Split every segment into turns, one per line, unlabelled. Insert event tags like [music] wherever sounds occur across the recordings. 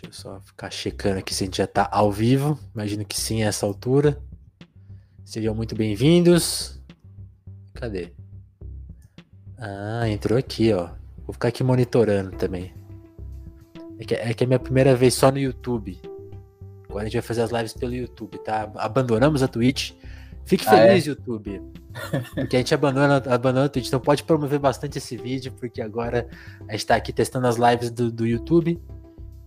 Deixa eu só ficar checando aqui se a gente já tá ao vivo. Imagino que sim a essa altura. Sejam muito bem-vindos. Cadê? Ah, entrou aqui, ó. Vou ficar aqui monitorando também. É que, é que é minha primeira vez só no YouTube. Agora a gente vai fazer as lives pelo YouTube, tá? Abandonamos a Twitch. Fique ah, feliz, é? YouTube. Porque a gente abandona, abandona a Twitch. Então pode promover bastante esse vídeo, porque agora a gente tá aqui testando as lives do, do YouTube.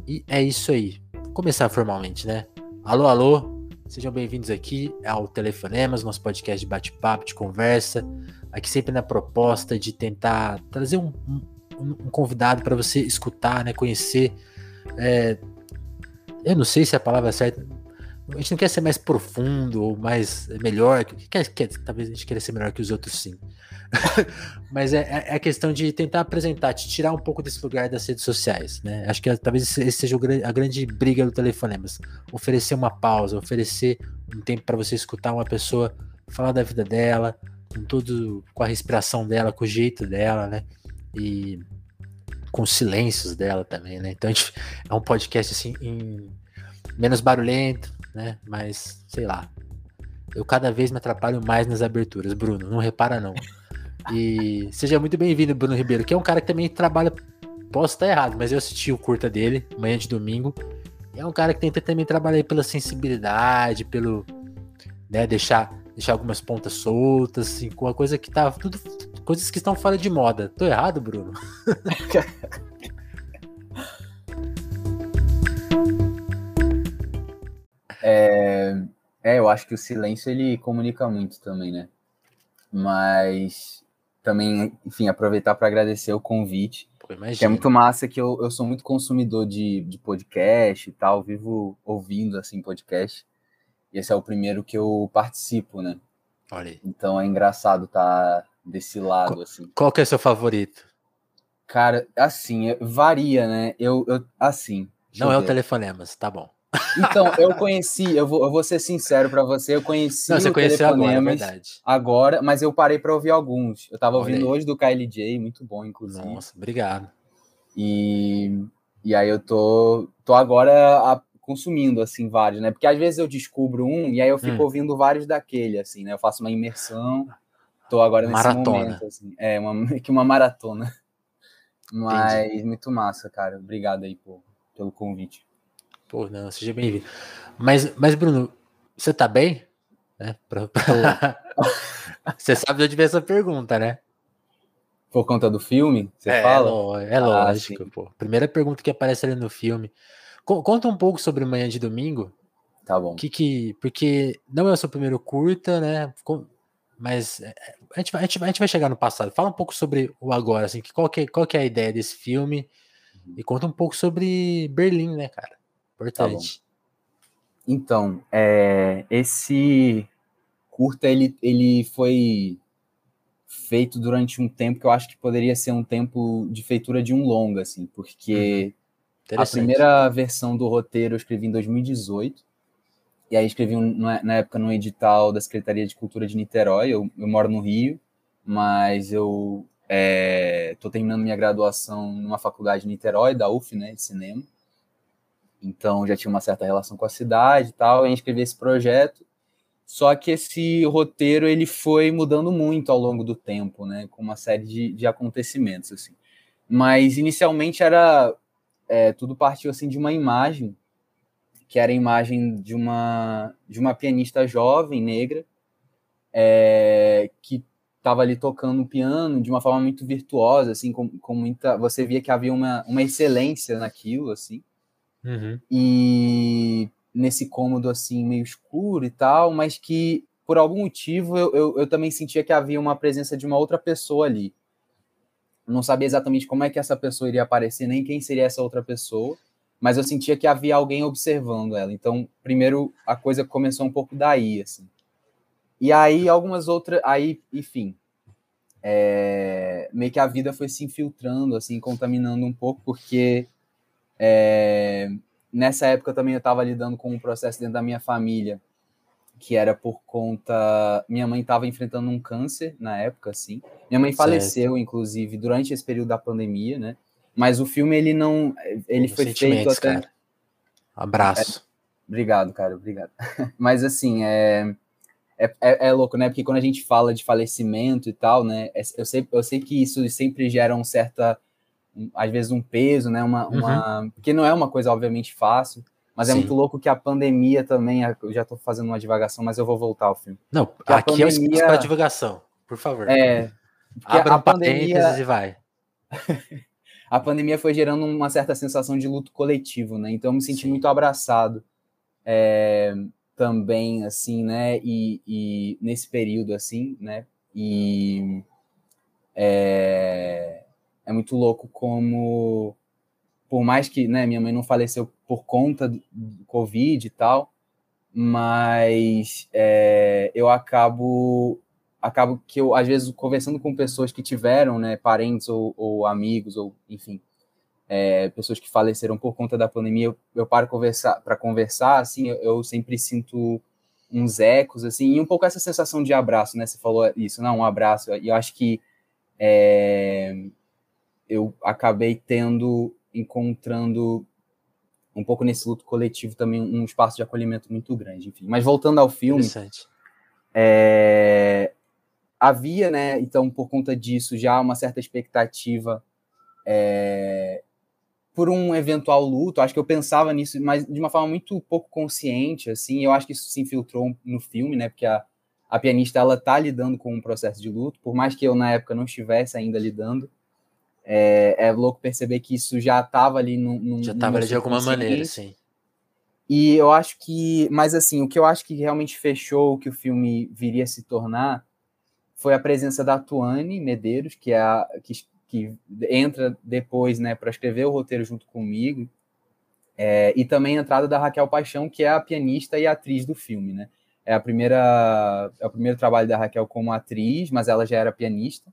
E é isso aí. Vou começar formalmente, né? Alô, alô. Sejam bem-vindos aqui ao Telefonemas, nosso podcast de bate-papo, de conversa. Aqui sempre na proposta de tentar trazer um, um, um convidado para você escutar, né? Conhecer. É, eu não sei se a palavra é certa. A gente não quer ser mais profundo ou mais melhor. Quer, quer, talvez a gente queira ser melhor que os outros, sim. [laughs] Mas é, é, é, a questão de tentar apresentar, te tirar um pouco desse lugar das redes sociais, né? Acho que talvez esse seja a grande briga do telefonemas. Oferecer uma pausa, oferecer um tempo para você escutar uma pessoa falar da vida dela, com tudo, com a respiração dela, com o jeito dela, né? E com os silêncios dela também, né? Então a gente, é um podcast assim em, menos barulhento, né? Mas sei lá. Eu cada vez me atrapalho mais nas aberturas, Bruno. Não repara não. E seja muito bem-vindo, Bruno Ribeiro, que é um cara que também trabalha. Posso estar errado, mas eu assisti o curta dele, manhã de domingo. É um cara que tenta também trabalhar pela sensibilidade, pelo. Né, deixar, deixar algumas pontas soltas, assim, com a coisa que tá. Tudo, coisas que estão fora de moda. Tô errado, Bruno? [laughs]
é, é, eu acho que o silêncio ele comunica muito também, né? Mas também, enfim, aproveitar para agradecer o convite. Pô, que é muito massa que eu, eu sou muito consumidor de, de podcast e tal, vivo ouvindo assim podcast. E esse é o primeiro que eu participo, né?
Olha aí.
Então é engraçado estar tá desse lado,
qual,
assim.
Qual que é o seu favorito?
Cara, assim, varia, né? Eu, eu assim.
Não é o telefonemas, tá bom.
Então, eu conheci, eu vou, eu vou ser sincero para você, eu conheci
Não, você
o
agora, é verdade.
agora, mas eu parei para ouvir alguns. Eu tava Olha ouvindo aí. hoje do Kylie J, muito bom, inclusive.
Nossa, obrigado.
E, e aí eu tô, tô agora a, consumindo, assim, vários, né? Porque às vezes eu descubro um e aí eu fico hum. ouvindo vários daquele, assim, né? Eu faço uma imersão, tô agora nesse maratona. momento, assim. É, uma, [laughs] que uma maratona. Mas Entendi. muito massa, cara. Obrigado aí por, pelo convite.
Pô, não, seja bem-vindo. Mas, mas, Bruno, você tá bem? É, pra, pra... [laughs] você sabe de onde veio essa pergunta, né?
Por conta do filme? Você
é,
fala?
É, lógico, ah, pô. Primeira pergunta que aparece ali no filme. Conta um pouco sobre Manhã de Domingo.
Tá bom.
Que, que, porque não é o seu primeiro curta, né? Mas é, a gente, vai, a, gente vai, a gente vai chegar no passado. Fala um pouco sobre o agora, assim, qual que, qual que é a ideia desse filme? Uhum. E conta um pouco sobre Berlim, né, cara? Importante. Tá
então, é, esse curta ele, ele foi feito durante um tempo que eu acho que poderia ser um tempo de feitura de um longa, assim, porque uhum. a primeira versão do roteiro eu escrevi em 2018, e aí escrevi um, na época no edital da Secretaria de Cultura de Niterói, eu, eu moro no Rio, mas eu estou é, terminando minha graduação numa faculdade de Niterói, da UF, né, de cinema, então já tinha uma certa relação com a cidade e tal, e escrevi esse projeto. Só que esse roteiro ele foi mudando muito ao longo do tempo, né, com uma série de, de acontecimentos assim. Mas inicialmente era é, tudo partiu assim de uma imagem que era a imagem de uma de uma pianista jovem negra é, que estava ali tocando piano de uma forma muito virtuosa, assim, com, com muita. Você via que havia uma, uma excelência naquilo, assim.
Uhum.
E nesse cômodo assim, meio escuro e tal, mas que por algum motivo eu, eu, eu, também sentia que havia uma presença de uma outra pessoa ali. não sabia exatamente como é que essa pessoa iria aparecer, nem quem seria essa outra pessoa, mas eu sentia que havia alguém observando ela. Então, primeiro a coisa começou um pouco daí, assim. E aí algumas outras, aí, enfim, é, meio que a vida foi se infiltrando, assim, contaminando um pouco, porque é, nessa época também eu estava lidando com um processo dentro da minha família, que era por conta. Minha mãe estava enfrentando um câncer na época, assim. Minha mãe faleceu, certo. inclusive, durante esse período da pandemia, né? Mas o filme ele não, ele foi feito até. Cara.
Abraço.
É, obrigado, cara, obrigado. [laughs] Mas assim, é, é, é, é, louco, né? Porque quando a gente fala de falecimento e tal, né? É, eu sei, eu sei que isso sempre gera um certa, às vezes um peso, né? Uma, uhum. uma, porque não é uma coisa obviamente fácil. Mas Sim. é muito louco que a pandemia também. Eu já estou fazendo uma divagação, mas eu vou voltar ao filme.
Não, aqui pandemia, é o espaço para divagação, por favor.
É.
Abra a pandemia e vai. [laughs]
a pandemia foi gerando uma certa sensação de luto coletivo, né? Então eu me senti Sim. muito abraçado é, também, assim, né? E, e, nesse período, assim, né? E é, é muito louco como por mais que né, minha mãe não faleceu por conta do Covid e tal, mas é, eu acabo acabo que eu às vezes conversando com pessoas que tiveram né, parentes ou, ou amigos ou enfim é, pessoas que faleceram por conta da pandemia eu, eu paro conversar para conversar assim eu, eu, sempre sinto uns ecos assim e um pouco essa sensação de abraço né você falou isso não um abraço e eu acho que é, eu acabei tendo encontrando um pouco nesse luto coletivo também um espaço de acolhimento muito grande, enfim. Mas voltando ao filme, é, havia, né, então por conta disso já uma certa expectativa é, por um eventual luto. Acho que eu pensava nisso, mas de uma forma muito pouco consciente, assim. Eu acho que isso se infiltrou no filme, né, porque a, a pianista ela tá lidando com um processo de luto, por mais que eu na época não estivesse ainda lidando. É, é louco perceber que isso já estava ali no,
já estava ali de alguma maneira, sim.
E eu acho que, mas assim, o que eu acho que realmente fechou o que o filme viria a se tornar foi a presença da Tuane Medeiros, que é a que, que entra depois, né, para escrever o roteiro junto comigo, é, e também a entrada da Raquel Paixão, que é a pianista e atriz do filme, né? É a primeira, é o primeiro trabalho da Raquel como atriz, mas ela já era pianista.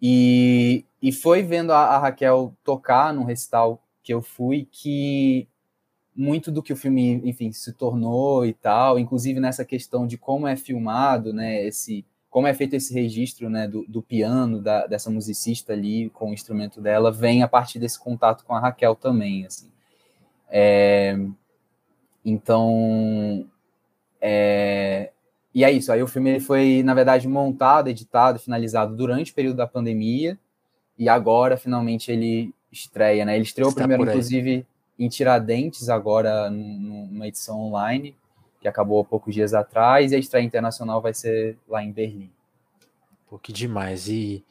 E, e foi vendo a, a Raquel tocar num recital que eu fui que muito do que o filme, enfim, se tornou e tal, inclusive nessa questão de como é filmado, né, esse, como é feito esse registro, né, do, do piano da, dessa musicista ali com o instrumento dela, vem a partir desse contato com a Raquel também, assim. É, então, é, e é isso, aí o filme foi, na verdade, montado, editado, finalizado durante o período da pandemia, e agora, finalmente, ele estreia, né? Ele estreou Está primeiro, inclusive, em Tiradentes, agora numa edição online, que acabou há poucos dias atrás, e a estreia internacional vai ser lá em Berlim.
Pô, que demais. E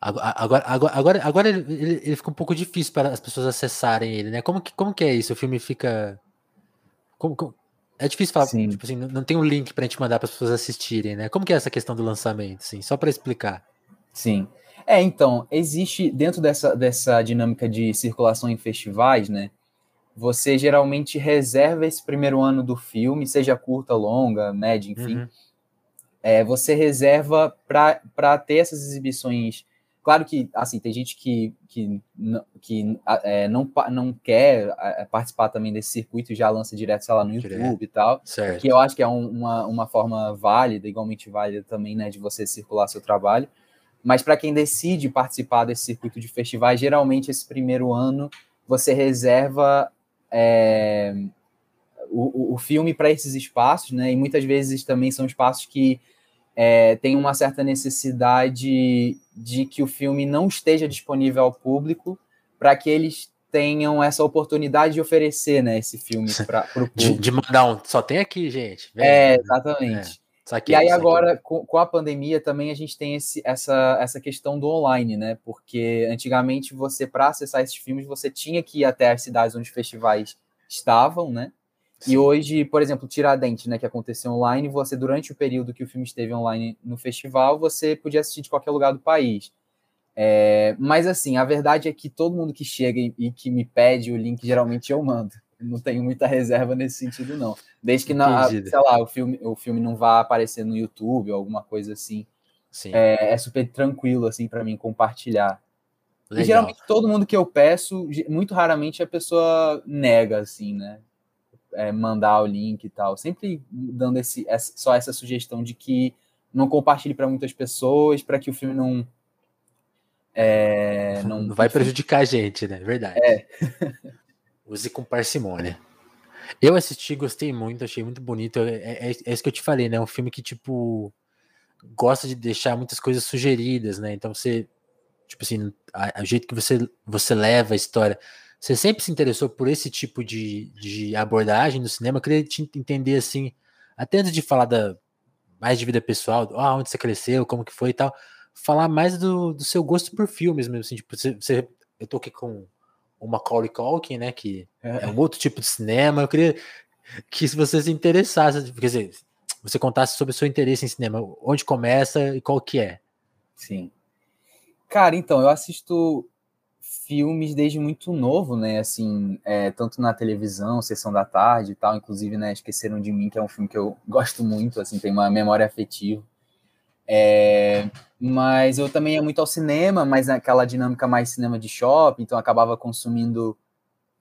agora, agora, agora, agora ele, ele fica um pouco difícil para as pessoas acessarem ele, né? Como que, como que é isso? O filme fica. Como, como, é difícil falar, Sim. tipo assim, não tem um link pra gente mandar para as pessoas assistirem, né? Como que é essa questão do lançamento, assim, só para explicar.
Sim. É, então, existe dentro dessa, dessa dinâmica de circulação em festivais, né? Você geralmente reserva esse primeiro ano do filme, seja curta, longa, média, enfim. Uhum. É, você reserva para ter essas exibições Claro que, assim, tem gente que, que, que é, não, não quer é, participar também desse circuito e já lança direto, sei lá, no YouTube direto. e tal. Certo. Que eu acho que é um, uma, uma forma válida, igualmente válida também, né, de você circular seu trabalho. Mas para quem decide participar desse circuito de festivais, geralmente esse primeiro ano você reserva é, o, o filme para esses espaços, né? E muitas vezes também são espaços que é, tem uma certa necessidade de que o filme não esteja disponível ao público para que eles tenham essa oportunidade de oferecer né, esse filme [laughs] para o público.
De, de, mandar um, só tem aqui, gente.
Vem, é, exatamente. É. Saquei, e aí agora, com, com, a pandemia, também a gente tem esse, essa, essa questão do online, né? Porque antigamente você, para acessar esses filmes, você tinha que ir até as cidades onde os festivais estavam, né? E hoje, por exemplo, Tiradentes, né, que aconteceu online, você, durante o período que o filme esteve online no festival, você podia assistir de qualquer lugar do país. É, mas, assim, a verdade é que todo mundo que chega e, e, que me pede o link, geralmente eu mando. Não tenho muita reserva nesse sentido, não. Desde que, na, sei lá, o filme, o filme não vá aparecer no YouTube ou alguma coisa assim. É, é, super tranquilo, assim, para mim compartilhar. Legal. E geralmente todo mundo que eu peço, muito raramente a pessoa nega, assim, né? é, mandar o link e tal. Sempre dando esse, essa, só essa sugestão de que não compartilhe para muitas pessoas, para que o filme não. É,
não, [laughs] não vai prejudicar a gente, né? Verdade. É. Use com parcimônia. Eu assisti, gostei muito, achei muito bonito. É, é, é, isso que eu te falei, né? Um filme que, tipo, gosta de deixar muitas coisas sugeridas, né? Então você, tipo assim, o jeito que você, você leva a história. Você sempre se interessou por esse tipo de, de abordagem no cinema? Eu queria te entender, assim, até antes de falar da, mais de vida pessoal, ah, onde você cresceu, como que foi e tal, falar mais do, do seu gosto por filmes mesmo, assim, tipo, você, você eu tô aqui com o Macaulay Culkin, né, que é. é um outro tipo de cinema, eu queria que se você se interessasse, quer dizer, você contasse sobre o seu interesse em cinema, onde começa e qual que é.
Sim. Cara, então, eu assisto filmes desde muito novo, né? Assim, é, tanto na televisão, Sessão da Tarde e tal, inclusive, né? Esqueceram de Mim, que é um filme que eu gosto muito, assim, tem uma memória afetiva. É, mas eu também ia muito ao cinema, mas aquela dinâmica mais cinema de shopping, então acabava consumindo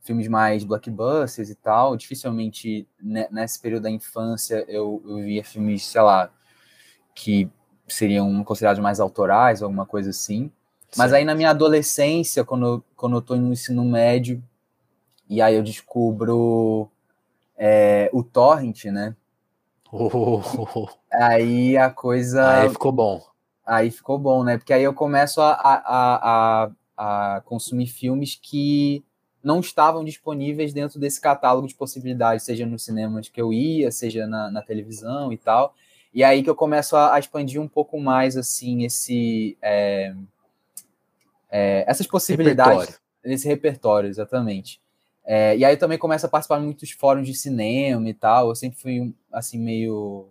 filmes mais blockbusters e tal. Dificilmente, né, nesse período da infância, eu, eu via filmes, sei lá, que seriam considerados mais autorais, alguma coisa assim. Mas aí na minha adolescência, quando, quando eu tô no ensino médio, e aí eu descubro é, o torrent, né?
Oh.
Aí a coisa.
Aí ficou bom.
Aí ficou bom, né? Porque aí eu começo a, a, a, a consumir filmes que não estavam disponíveis dentro desse catálogo de possibilidades, seja nos cinemas que eu ia, seja na, na televisão e tal. E aí que eu começo a, a expandir um pouco mais, assim, esse... É, é, essas possibilidades, repertório. esse repertório, exatamente. É, e aí também começo a participar de muitos fóruns de cinema e tal. Eu sempre fui, assim, meio,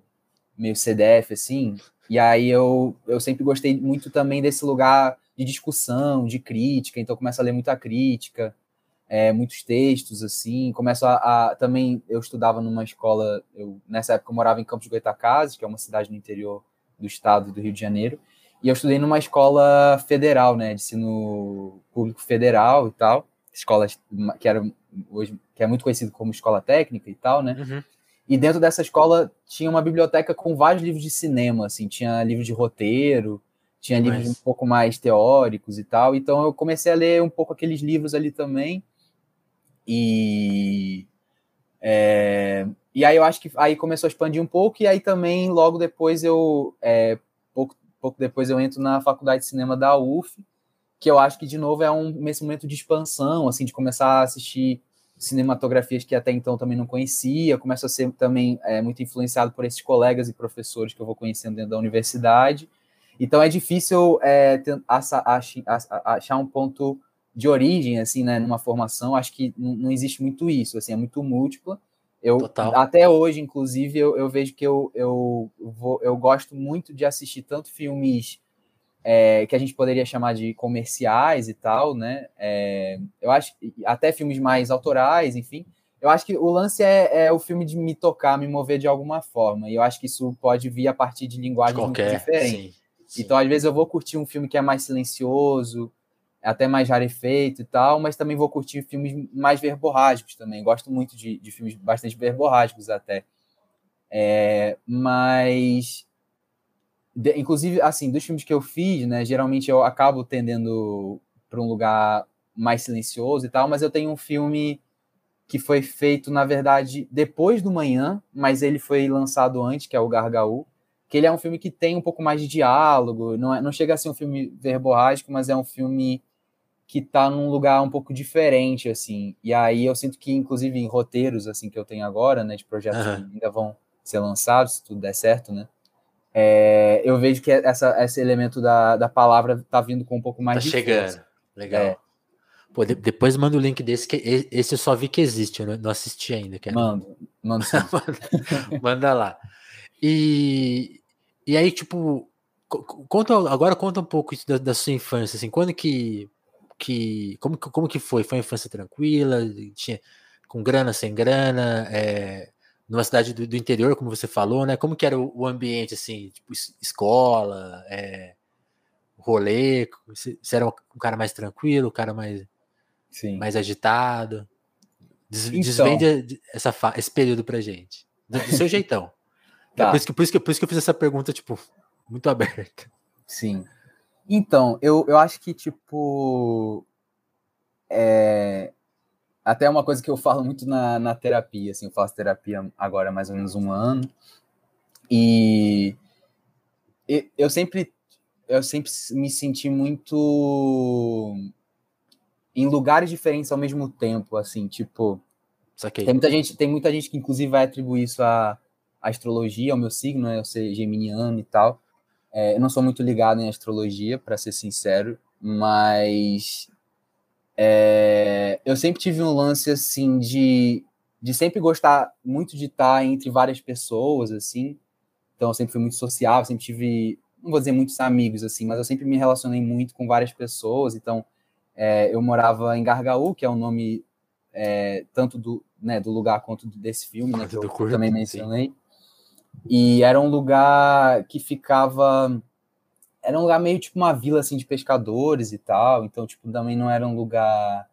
meio CDF, assim. E aí eu, eu sempre gostei muito também desse lugar de discussão, de crítica. Então eu começo a ler muita crítica, é, muitos textos, assim. Começo a, a, Também eu estudava numa escola... Eu, nessa época eu morava em Campos Goitacazes, que é uma cidade no interior do estado do Rio de Janeiro. E eu estudei numa escola federal, né, de ensino público federal e tal, escola que era hoje que é muito conhecido como escola técnica e tal, né? Uhum. E dentro dessa escola tinha uma biblioteca com vários livros de cinema, assim, tinha livros de roteiro, tinha Mas... livros um pouco mais teóricos e tal. Então eu comecei a ler um pouco aqueles livros ali também. E é, e aí eu acho que aí começou a expandir um pouco, e aí também, logo depois, eu é, pouco depois eu entro na faculdade de cinema da UF, que eu acho que, de novo, é um esse momento de expansão, assim, de começar a assistir cinematografias que até então também não conhecia, começo a ser também é, muito influenciado por esses colegas e professores que eu vou conhecendo dentro da universidade. Então é difícil é, achar um ponto de origem, assim, né, numa formação. Acho que não existe muito isso, assim, é muito múltipla. Eu, Total. Até hoje, inclusive, eu, eu vejo que eu, eu, vou, eu gosto muito de assistir tanto filmes é, que a gente poderia chamar de comerciais e tal, né? É, eu acho até filmes mais autorais, enfim. Eu acho que o lance é, é, o filme de me tocar, me mover de alguma forma. E eu acho que isso pode vir a partir de linguagens Qualquer, muito diferentes. Sim, sim. Então, às vezes, eu vou curtir um filme que é mais silencioso, é até mais rarefeito e tal, mas também vou curtir filmes mais verborrágicos também. Gosto muito de, de filmes bastante verborrágicos até. É, mas, de, inclusive, assim, dos filmes que eu fiz, né, geralmente eu acabo tendendo para um lugar mais silencioso e tal, mas eu tenho um filme que foi feito, na verdade, depois do Manhã, mas ele foi lançado antes, que é o Gargaú, que ele é um filme que tem um pouco mais de diálogo, não, é, não chega a ser um filme verborrágico, mas é um filme que tá num lugar um pouco diferente, assim. E aí eu sinto que, inclusive, em roteiros, assim, que eu tenho agora, né, de projetos uhum. que ainda vão ser lançados, se tudo der certo, né, é, eu vejo que essa, esse elemento da, da palavra tá vindo com um pouco mais
tá de chegando, força. legal. É. Pô, de, depois manda o link desse, que esse eu só vi que existe, eu não, não assisti ainda.
Quer? Mando, mando [laughs]
manda, manda lá. E, e aí, tipo, conta, agora conta um pouco da, da sua infância, assim, quando que que como, como que foi? Foi uma infância tranquila? Tinha com grana, sem grana? É, numa cidade do, do, interior, como você falou, né? Como que era o, o ambiente, assim, tipo, escola, é, rolê? Você, era um cara mais tranquilo, um cara mais, Sim. mais agitado? Des, então, desvende essa, esse período pra gente. Do, do seu [laughs] jeitão. É tá. É por, isso que, por, isso que, por isso que eu fiz essa pergunta, tipo, muito aberta.
Sim. Então, eu, eu acho que, tipo. É, até uma coisa que eu falo muito na, na terapia, assim, eu faço terapia agora há mais ou menos um ano, e eu sempre, eu sempre me senti muito em lugares diferentes ao mesmo tempo, assim, tipo, Saquei. tem muita gente, tem muita gente que inclusive vai atribuir isso à, à astrologia, ao meu signo, né, eu ser geminiano e tal, é, eu não sou muito ligado em astrologia, para ser sincero, mas é, eu sempre tive um lance assim de, de sempre gostar muito de estar entre várias pessoas, assim. Então eu sempre fui muito sociável, sempre tive, não vou dizer muitos amigos, assim, mas eu sempre me relacionei muito com várias pessoas. Então é, eu morava em Gargaú, que é o nome é, tanto do, né, do lugar quanto desse filme, né, que eu também mencionei. Sim. E era um lugar que ficava. Era um lugar meio tipo uma vila assim de pescadores e tal. Então, tipo, também não era um lugar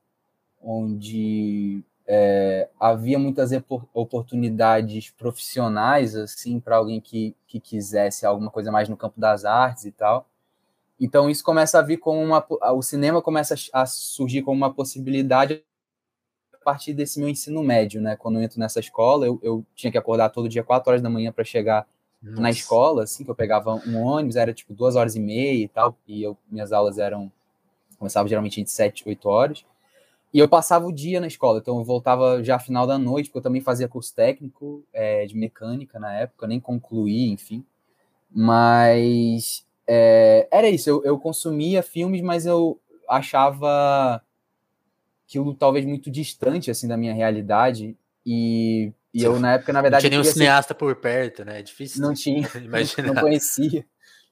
onde é, havia muitas oportunidades profissionais assim para alguém que, que quisesse alguma coisa mais no campo das artes e tal. Então isso começa a vir como uma o cinema começa a surgir como uma possibilidade partir desse meu ensino médio, né? Quando eu entro nessa escola, eu, eu tinha que acordar todo dia 4 horas da manhã para chegar Nossa. na escola, assim, que eu pegava um ônibus, era tipo duas horas e meia e tal, e eu, minhas aulas eram, começavam geralmente entre 7 e 8 horas, e eu passava o dia na escola, então eu voltava já final da noite, porque eu também fazia curso técnico é, de mecânica na época, nem concluí, enfim, mas é, era isso, eu, eu consumia filmes, mas eu achava aquilo talvez muito distante assim da minha realidade e, e eu na época na verdade
não tinha nenhum cineasta ser... por perto né é difícil
não tinha [laughs] imaginar. não conhecia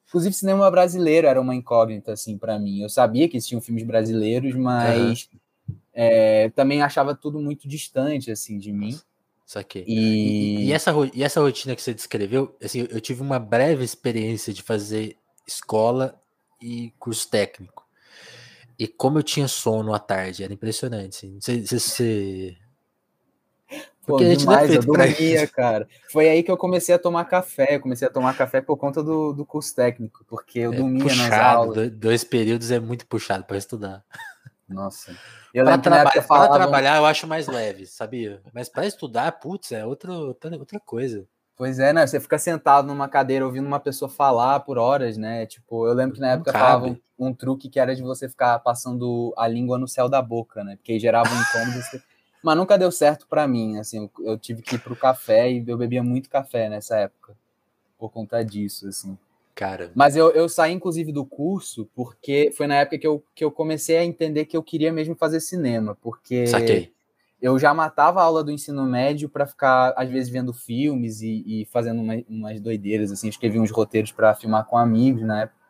inclusive cinema brasileiro era uma incógnita assim para mim eu sabia que existiam filmes brasileiros mas uhum. é, também achava tudo muito distante assim de mim
Saquei. E... E, e, essa, e essa rotina que você descreveu, assim, eu tive uma breve experiência de fazer escola e curso técnico. E como eu tinha sono à tarde, era impressionante. Assim. Você, você,
Pô, Porque demais, é eu dormia, cara. Foi aí que eu comecei a tomar café. Eu comecei a tomar café por conta do, do curso técnico, porque eu é dormia puxado, nas aulas.
Dois períodos é muito puxado para estudar.
Nossa. [laughs]
Para traba trabalhar eu acho mais leve, sabia? Mas para estudar, putz, é outra, outra coisa.
Pois é, né? Você fica sentado numa cadeira ouvindo uma pessoa falar por horas, né? Tipo, eu lembro que na época falavam um, um truque que era de você ficar passando a língua no céu da boca, né? Porque gerava um incômodo. Você... Mas nunca deu certo para mim, assim. Eu tive que ir pro café e eu bebia muito café nessa época. Por conta disso, assim.
Cara.
Mas eu, eu saí, inclusive, do curso porque foi na época que eu, que eu comecei a entender que eu queria mesmo fazer cinema. Porque.
Saquei
eu já matava a aula do ensino médio para ficar, às vezes, vendo filmes e, e fazendo uma, umas doideiras, assim, escrevia uns roteiros para filmar com amigos na época.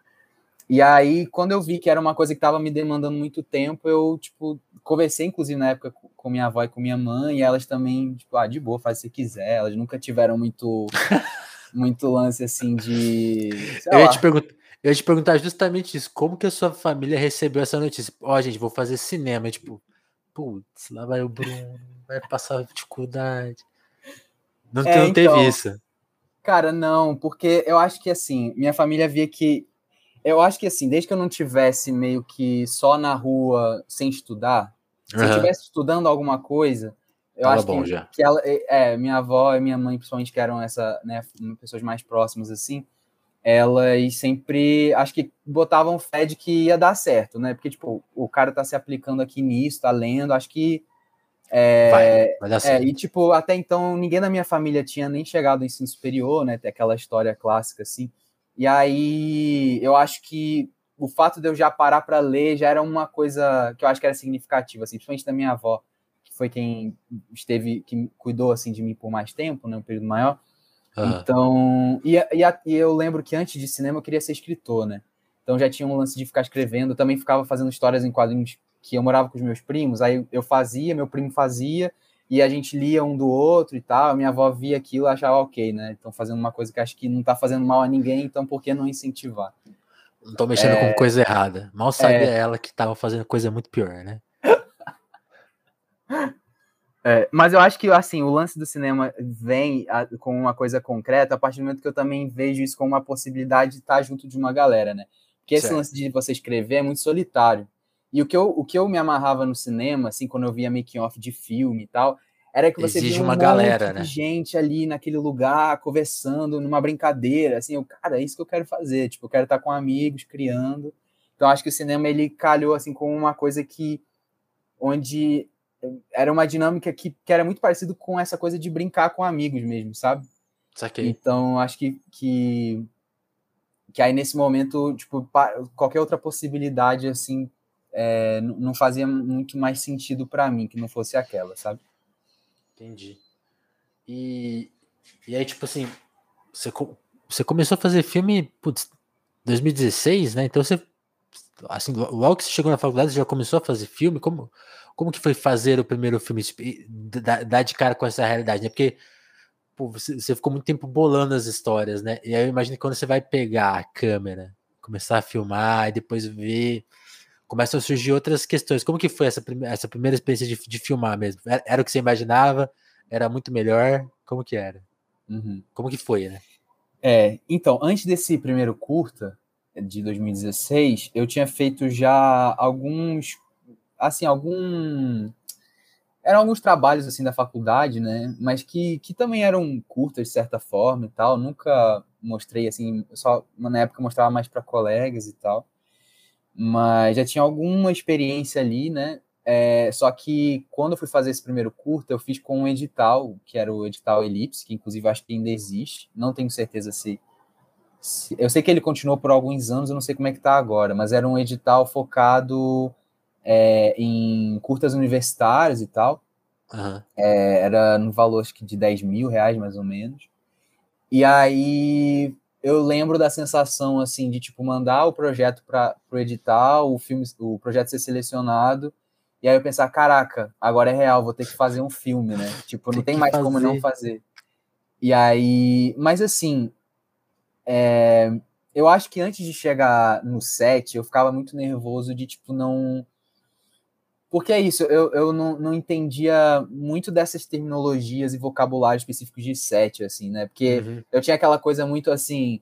E aí, quando eu vi que era uma coisa que estava me demandando muito tempo, eu, tipo, conversei, inclusive, na época com minha avó e com minha mãe, e elas também, tipo, ah, de boa, faz se quiser. Elas nunca tiveram muito, [laughs] muito lance, assim, de...
Eu ia, te perguntar, eu ia te perguntar justamente isso. Como que a sua família recebeu essa notícia? Ó, oh, gente, vou fazer cinema. Tipo, putz, lá vai o Bruno, vai passar dificuldade. Não, é, não teve então, isso.
Cara, não, porque eu acho que assim, minha família via que. Eu acho que assim, desde que eu não tivesse meio que só na rua sem estudar, se uhum. eu estivesse estudando alguma coisa, eu Tava acho que, já. que ela, é, minha avó e minha mãe, principalmente, que eram essa, né, pessoas mais próximas assim, elas sempre, acho que botavam fé de que ia dar certo, né? Porque, tipo, o cara tá se aplicando aqui nisso, tá lendo, acho que. É, vai, vai dar certo. É, e, tipo, até então, ninguém na minha família tinha nem chegado ao ensino superior, né? Tem aquela história clássica, assim. E aí, eu acho que o fato de eu já parar para ler já era uma coisa que eu acho que era significativa, assim, principalmente da minha avó, que foi quem esteve, que cuidou, assim, de mim por mais tempo, né? Um período maior então, e, e, e, eu lembro que antes de cinema eu queria ser escritor, né? Então já tinha um lance de ficar escrevendo, eu também ficava fazendo histórias em quadrinhos que eu morava com os meus primos, aí eu fazia, meu primo fazia, e a gente lia um do outro e tal. Minha avó via aquilo e achava ok, né? Então fazendo uma coisa que acho que não tá fazendo mal a ninguém, então por que não incentivar?
Não tô mexendo é... com coisa errada. Mal sabia é... ela que tava fazendo coisa muito pior, né? [laughs]
É, mas eu acho que assim o lance do cinema vem a, com uma coisa concreta a partir do momento que eu também vejo isso como uma possibilidade de estar junto de uma galera, né? Porque esse certo. lance de você escrever é muito solitário. E o que eu, o que eu me amarrava no cinema, assim, quando eu via making off de filme e tal, era que você
Exige
via um
uma galera,
de
né?
gente ali naquele lugar, conversando, numa brincadeira, assim, eu, cara, é isso que eu quero fazer, tipo, eu quero estar com amigos, criando. Então, acho que o cinema, ele calhou, assim, com uma coisa que, onde era uma dinâmica que, que era muito parecido com essa coisa de brincar com amigos mesmo, sabe?
Saquei.
Então, acho que, que, que aí nesse momento, tipo, qualquer outra possibilidade, assim, é, não fazia muito mais sentido para mim que não fosse aquela, sabe?
Entendi. E, e aí, tipo assim, você, você começou a fazer filme, putz, 2016, né? Então você, assim, lo- logo que você chegou na faculdade, você já começou a fazer filme? Como, como que foi fazer o primeiro filme? Tipo, dar de cara com essa realidade, né? Porque pô, você, você ficou muito tempo bolando as histórias, né? E aí eu imagino que quando você vai pegar a câmera, começar a filmar e depois ver, começam a surgir outras questões. Como que foi essa, prime- essa primeira experiência de, de filmar mesmo? Era, era o que você imaginava? Era muito melhor? Como que era?
Uhum.
Como que foi, né?
É, então, antes desse primeiro curta de 2016, eu tinha feito já alguns, assim, algum, eram alguns trabalhos assim da faculdade, né? Mas que, que também eram curtas de certa forma e tal. Nunca mostrei assim, só na época mostrava mais para colegas e tal. Mas já tinha alguma experiência ali, né? É, só que quando eu fui fazer esse primeiro curta, eu fiz com um edital, que era o edital Elipse, que inclusive acho que ainda existe. Não tenho certeza se, se- Eu sei que ele continuou por alguns anos, eu não sei como é que tá agora, mas era um edital focado é, em curtas universitárias e tal.
Aham.
É, era no valor acho que de 10 mil reais, mais ou menos. E aí eu lembro da sensação assim de tipo mandar o projeto para o edital, o filme, o projeto ser selecionado, e aí eu pensar, caraca, agora é real, vou ter que fazer um filme, né? [laughs] Tipo, não
Tem
tem mais como não
fazer.
fazer. E aí, mas assim, é, eu acho que antes de chegar no set, eu ficava muito nervoso de tipo não porque é isso, eu, eu não, não entendia muito dessas terminologias e vocabulário específicos de set, assim, né? Porque
Uhum.
eu tinha aquela coisa muito assim,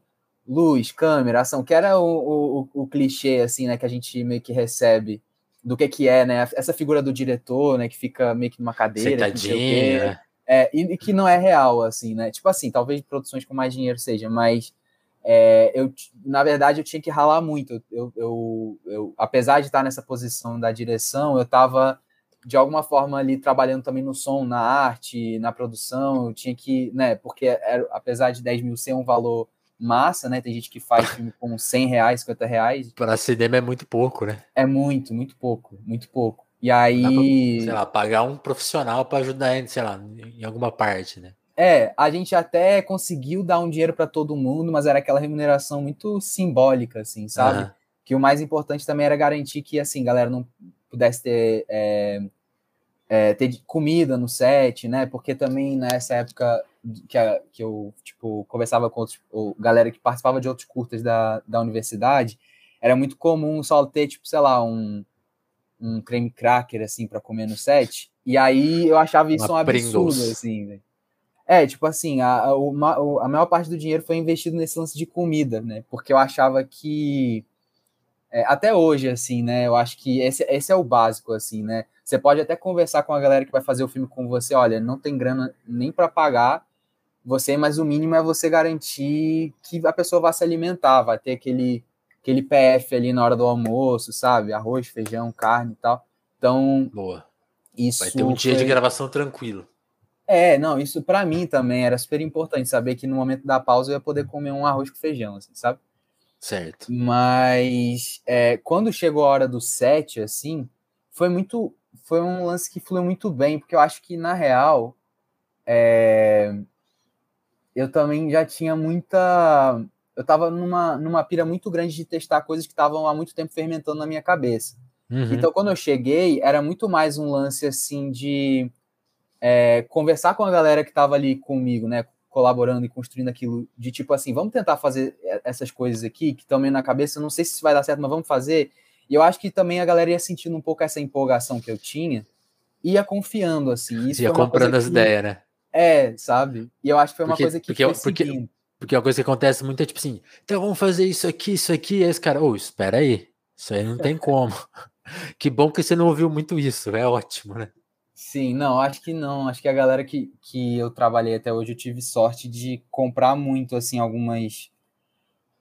luz, câmera, ação, que era o, o, o clichê, assim, né, que a gente meio que recebe do que que é, né? Essa figura do diretor, né, que fica meio que numa cadeira.
Sentadinho, né?
É, e, e que não é real, assim, né? Tipo assim, talvez produções com mais dinheiro seja, mas é, eu, na verdade, eu tinha que ralar muito. Eu, eu, eu, apesar de estar nessa posição da direção, eu estava, de alguma forma, ali trabalhando também no som, na arte, na produção. Eu tinha que, né? Porque, era, apesar de 10 mil ser um valor massa, né? Tem gente que faz filme com 100 reais, 50 reais.
Para cinema é muito pouco, né?
É muito, muito pouco, muito pouco. E
Dá pra,
aí.
sei lá, pagar um profissional para ajudar ele, sei lá, em alguma parte, né?
É, a gente até conseguiu dar um dinheiro para todo mundo, mas era aquela remuneração muito simbólica, assim, sabe?
Aham.
Que o mais importante também era garantir que, assim, galera não pudesse ter, é, é, ter comida no set, né? Porque também nessa época que, a- que eu, tipo, conversava com outros, ou galera que participava de outros curtas da, da universidade, era muito comum só ter, tipo, sei lá, um, um creme cracker, assim, para comer no set. E aí eu achava isso
Uma
um absurdo,
Pringles.
assim, velho. É, tipo assim, a, a, o ma- o- a maior parte do dinheiro foi investido nesse lance de comida, né? Porque eu achava que. é, até hoje, assim, né? Eu acho que esse, esse é o básico, assim, né? Você pode até conversar com a galera que vai fazer o filme com você, olha, não tem grana nem para pagar você, mas o mínimo é você garantir que a pessoa vai se alimentar, vai ter aquele, aquele PF ali na hora do almoço, sabe? Arroz, feijão, carne e tal. Então,
Boa.
isso.
Vai ter um dia de
foi-
gravação tranquilo.
É, não, isso pra mim também era super importante, saber que no momento da pausa eu ia poder comer um arroz com feijão, assim, sabe?
Certo.
Mas é, quando chegou a hora do set, assim, foi muito. Foi um lance que fluiu muito bem, porque eu acho que, na real, é, eu também já tinha muita. Eu tava numa, numa pira muito grande de testar coisas que estavam há muito tempo fermentando na minha cabeça.
Uhum.
Então, quando eu cheguei, era muito mais um lance assim de é, conversar com a galera que estava ali comigo, né? Colaborando e construindo aquilo, de tipo assim, vamos tentar fazer essas coisas aqui que estão meio na cabeça. Não sei se vai dar certo, mas vamos fazer. E eu acho que também a galera ia sentindo um pouco essa empolgação que eu tinha, ia confiando, assim. Isso
Ia comprando as
que-
ideias, né?
É, sabe? E eu acho que foi uma
Porque-
coisa que
porque-
foi
porque-. Porque uma coisa que acontece muito é tipo assim, então vamos fazer isso aqui, isso aqui, aí esse cara, ô, espera aí, isso aí não tem como. [laughs] Que bom que você não ouviu muito isso, é ótimo, né?
Sim, não, acho que não. Acho que a galera que, que eu trabalhei até hoje, eu tive sorte de comprar muito, assim, algumas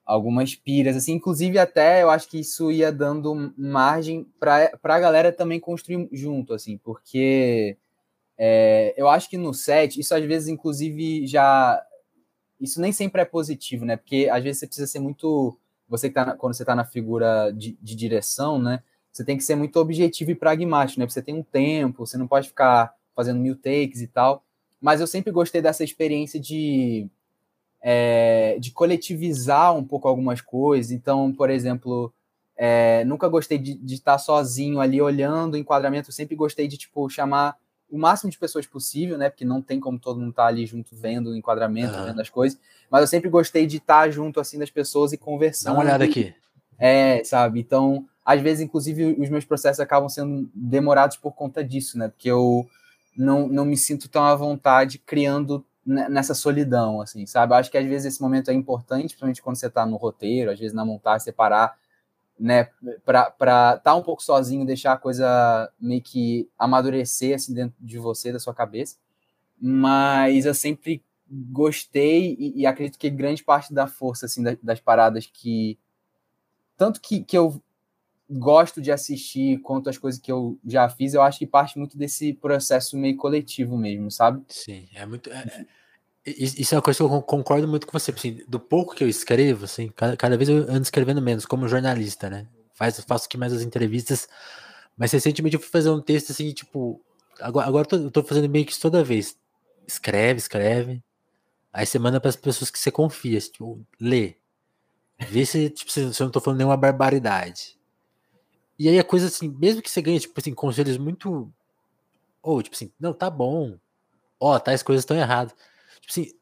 algumas piras, assim, inclusive até eu acho que isso ia dando margem para a galera também construir junto, assim, porque é, eu acho que no set, isso às vezes, inclusive, já. Isso nem sempre é positivo, né? Porque às vezes você precisa ser muito. Você que tá na, quando você está na figura de, de, direção, né? Você tem que ser muito objetivo e pragmático, né? Porque você tem um tempo, você não pode ficar fazendo mil takes e tal. Mas eu sempre gostei dessa experiência de é, de coletivizar um pouco algumas coisas. Então, por exemplo, é, nunca gostei de, de, estar sozinho ali olhando o enquadramento, sempre gostei de tipo chamar o máximo de pessoas possível, né? Porque não tem como todo mundo estar ali junto vendo o enquadramento, uhum. vendo as coisas. Mas eu sempre gostei de estar junto assim das pessoas e conversando.
Dá uma olhada aqui.
É, sabe? Então, às vezes, inclusive, os meus processos acabam sendo demorados por conta disso, né? Porque eu não, não me sinto tão à vontade criando nessa solidão, assim, sabe? Eu acho que às vezes esse momento é importante, principalmente quando você está no roteiro, às vezes na montagem, separar, né, para estar tá um pouco sozinho, deixar a coisa meio que amadurecer, assim, dentro de você, da sua cabeça. Mas eu sempre gostei e, e acredito que grande parte da força, assim, das, das paradas que... Tanto que, que eu gosto de assistir quanto as coisas que eu já fiz, eu acho que parte muito desse processo meio coletivo mesmo, sabe?
Sim, é muito. É, é isso é uma coisa que eu concordo muito com você. Assim, do pouco que eu escrevo, assim, cada, cada vez eu ando escrevendo menos, como jornalista, né? Faz, faço aqui mais as entrevistas, mas recentemente eu fui fazer um texto assim, tipo. Agora, agora eu, tô, eu tô fazendo meio que toda vez. Escreve, escreve. Aí você manda para as pessoas que você confia, tipo, lê. Vê se, tipo, se eu não tô falando nenhuma barbaridade. E aí a coisa assim, mesmo que você ganhe, tipo assim, conselhos muito. Ou, tipo assim, não, tá bom. Ó, tais coisas estão erradas. Tipo assim,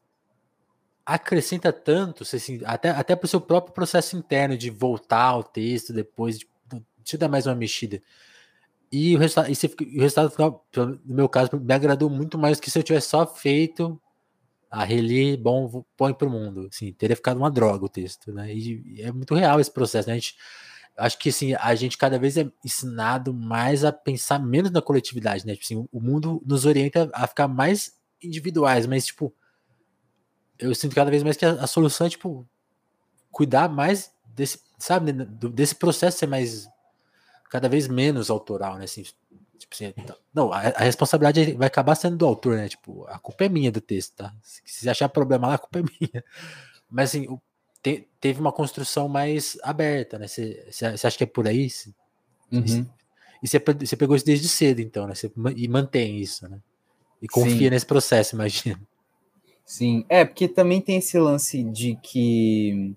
acrescenta tanto, assim, até, até pro seu próprio processo interno de voltar ao texto depois, de, deixa eu dar mais uma mexida. E o resultado, e você, o resultado final, no meu caso, me agradou muito mais que se eu tivesse só feito a reli, bom, põe pro mundo. Assim, teria ficado uma droga o texto, né? E, e é muito real esse processo, né? A gente acho que assim, a gente cada vez é ensinado mais a pensar menos na coletividade, né? Tipo assim, o mundo nos orienta a ficar mais individuais, mas tipo, eu sinto cada vez mais que a, a solução é tipo cuidar mais desse, sabe, né, desse processo ser mais cada vez menos autoral, né? Assim, tipo assim, então, não, a, a, responsabilidade vai acabar sendo do autor, né? Tipo, a culpa é minha do texto, tá? Se, se achar problema lá, a culpa é minha. Mas assim, o, te, teve uma construção mais aberta, né? Você acha que é por aí? Cê,
uhum.
E você pegou isso desde cedo, então, né? Cê, e mantém isso, né? E confia Sim. nesse processo, imagina.
Sim, é, porque também tem esse lance de que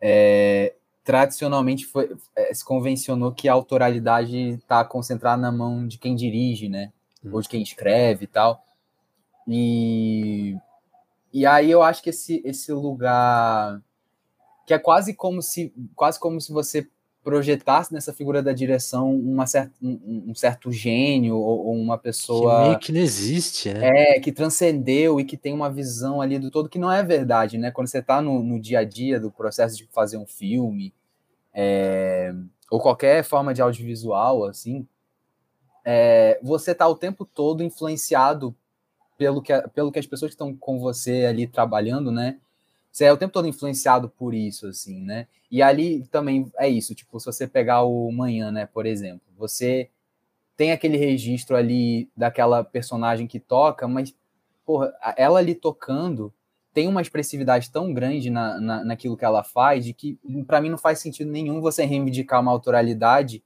é, tradicionalmente foi, é, se convencionou que a autoralidade está concentrada na mão de quem dirige, né? Hum. Ou de quem escreve e tal. E, e aí eu acho que esse, esse lugar que é quase como se quase como se você projetasse nessa figura da direção uma certa, um, um certo gênio ou, ou, uma pessoa
que meio que não existe, né?
É, que transcendeu e que tem uma visão ali do todo que não é verdade, né? Quando você está no, no dia a dia do processo de fazer um filme é, ou qualquer forma de audiovisual, assim, é, você está o tempo todo influenciado pelo que, pelo que as pessoas que estão com você ali trabalhando, né? Você é o tempo todo influenciado por isso, assim, né? E ali também é isso, tipo, se você pegar o Manhã, né, por exemplo, você tem aquele registro ali daquela personagem que toca, mas, porra, ela ali tocando tem uma expressividade tão grande na, na, naquilo que ela faz, de que para mim não faz sentido nenhum você reivindicar uma autoralidade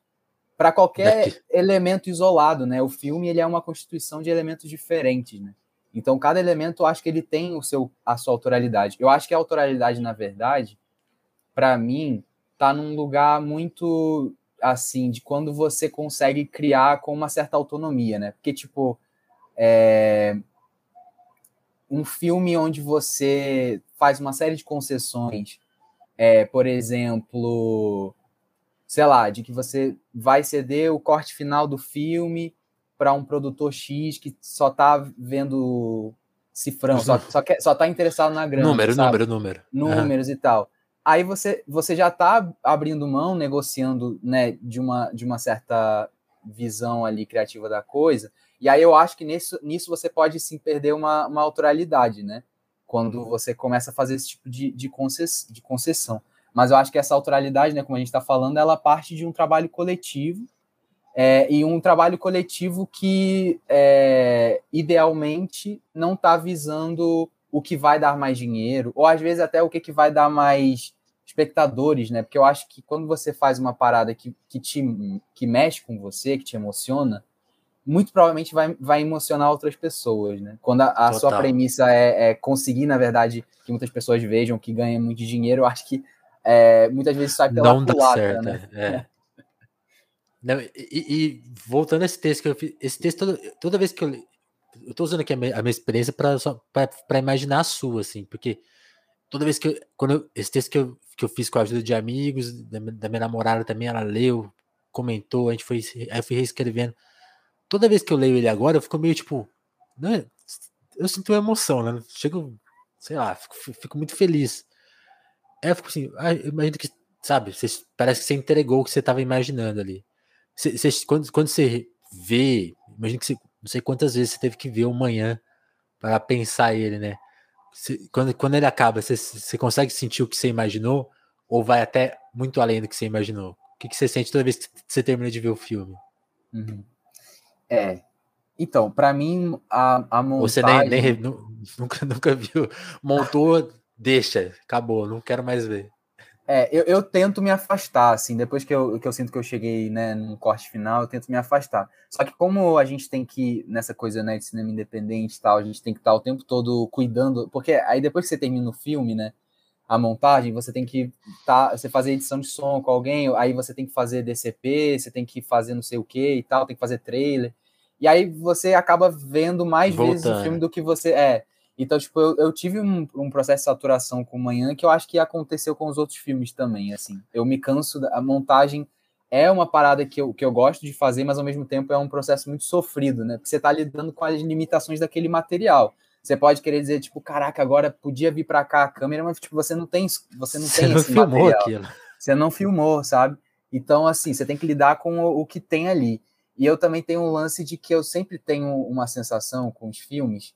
para qualquer elemento isolado, né? O filme ele é uma constituição de elementos diferentes, né? Então, cada elemento, eu acho que ele tem o seu, a sua autoralidade. Eu acho que a autoralidade, na verdade, para mim, tá num lugar muito assim, de quando você consegue criar com uma certa autonomia, né? Porque, tipo, é... um filme onde você faz uma série de concessões, é, por exemplo, sei lá, de que você vai ceder o corte final do filme para um produtor X que só tá vendo cifrão, só, só, quer, só tá interessado na grana.
Número, sabe? número, número.
Números uhum. e tal. aí você, você já está abrindo mão, negociando né, de, uma, de uma certa visão ali criativa da coisa, e aí eu acho que nisso, nisso você pode sim perder uma, uma autoralidade, né? Quando você começa a fazer esse tipo de, de, concess, de concessão. Mas eu acho que essa autoralidade, né, como a gente está falando, ela parte de um trabalho coletivo, é, e um trabalho coletivo que é, idealmente não está visando o que vai dar mais dinheiro, ou às vezes até o que, que vai dar mais espectadores, né? Porque eu acho que quando você faz uma parada que, que, te, que mexe com você, que te emociona, muito provavelmente vai, vai emocionar outras pessoas, né? Quando a, a sua premissa é, é, conseguir, na verdade, que muitas pessoas vejam que ganha muito dinheiro, eu acho que é, muitas vezes sai pela
Não certo, né? É. Não, e, e, voltando a esse texto que eu fiz, esse texto toda, toda vez que eu eu tô usando aqui a minha, a minha experiência para imaginar a sua, assim, porque toda vez que eu, quando eu, esse texto que eu, que eu fiz com a ajuda de amigos, da, da minha namorada também, ela leu, comentou, a gente foi, aí eu fui reescrevendo. Toda vez que eu leio ele agora, eu fico meio tipo, né, eu sinto emoção, né? Chego, sei lá, fico, fico muito feliz. Eu fico assim, ah, eu imagino que, sabe, você, parece que você entregou o que você estava imaginando ali. Você, você, quando, quando você vê, imagina que você não sei quantas vezes você teve que ver o manhã para pensar ele, né? Você, quando, quando ele acaba, você, consegue sentir o que você imaginou? Ou vai até muito além do que você imaginou? O que, que você sente toda vez que você termina de ver o filme?
Uhum. É. Então, para mim, a, a montagem... Você nem,
nem, [laughs] nunca, nunca viu. Montou, deixa, acabou, não quero mais ver.
É, eu, eu, tento me afastar, assim, depois que eu, que eu sinto que eu cheguei, né, num corte final, eu tento me afastar. Só que como a gente tem que, nessa coisa, né, de cinema independente e tal, a gente tem que estar o tempo todo cuidando, porque aí depois que você termina o filme, né, a montagem, você tem que tá, você fazer edição de som com alguém, aí você tem que fazer DCP, você tem que fazer não sei o que e tal, tem que fazer trailer, e aí você acaba vendo mais Voltando. vezes o filme do que você, é, então, tipo, eu, eu tive um, um, processo de saturação com Manhã que eu acho que aconteceu com os outros filmes também, assim. Eu me canso, da, a montagem é uma parada que eu, que eu gosto de fazer, mas ao mesmo tempo é um processo muito sofrido, né? Porque você tá lidando com as limitações daquele material. Você pode querer dizer, tipo, caraca, agora podia vir para cá a câmera, mas tipo, você não tem, você não você tem não filmou material. aquilo. Você não filmou, sabe? Então, assim, você tem que lidar com o, o que tem ali. E eu também tenho um lance de que eu sempre tenho uma sensação com os filmes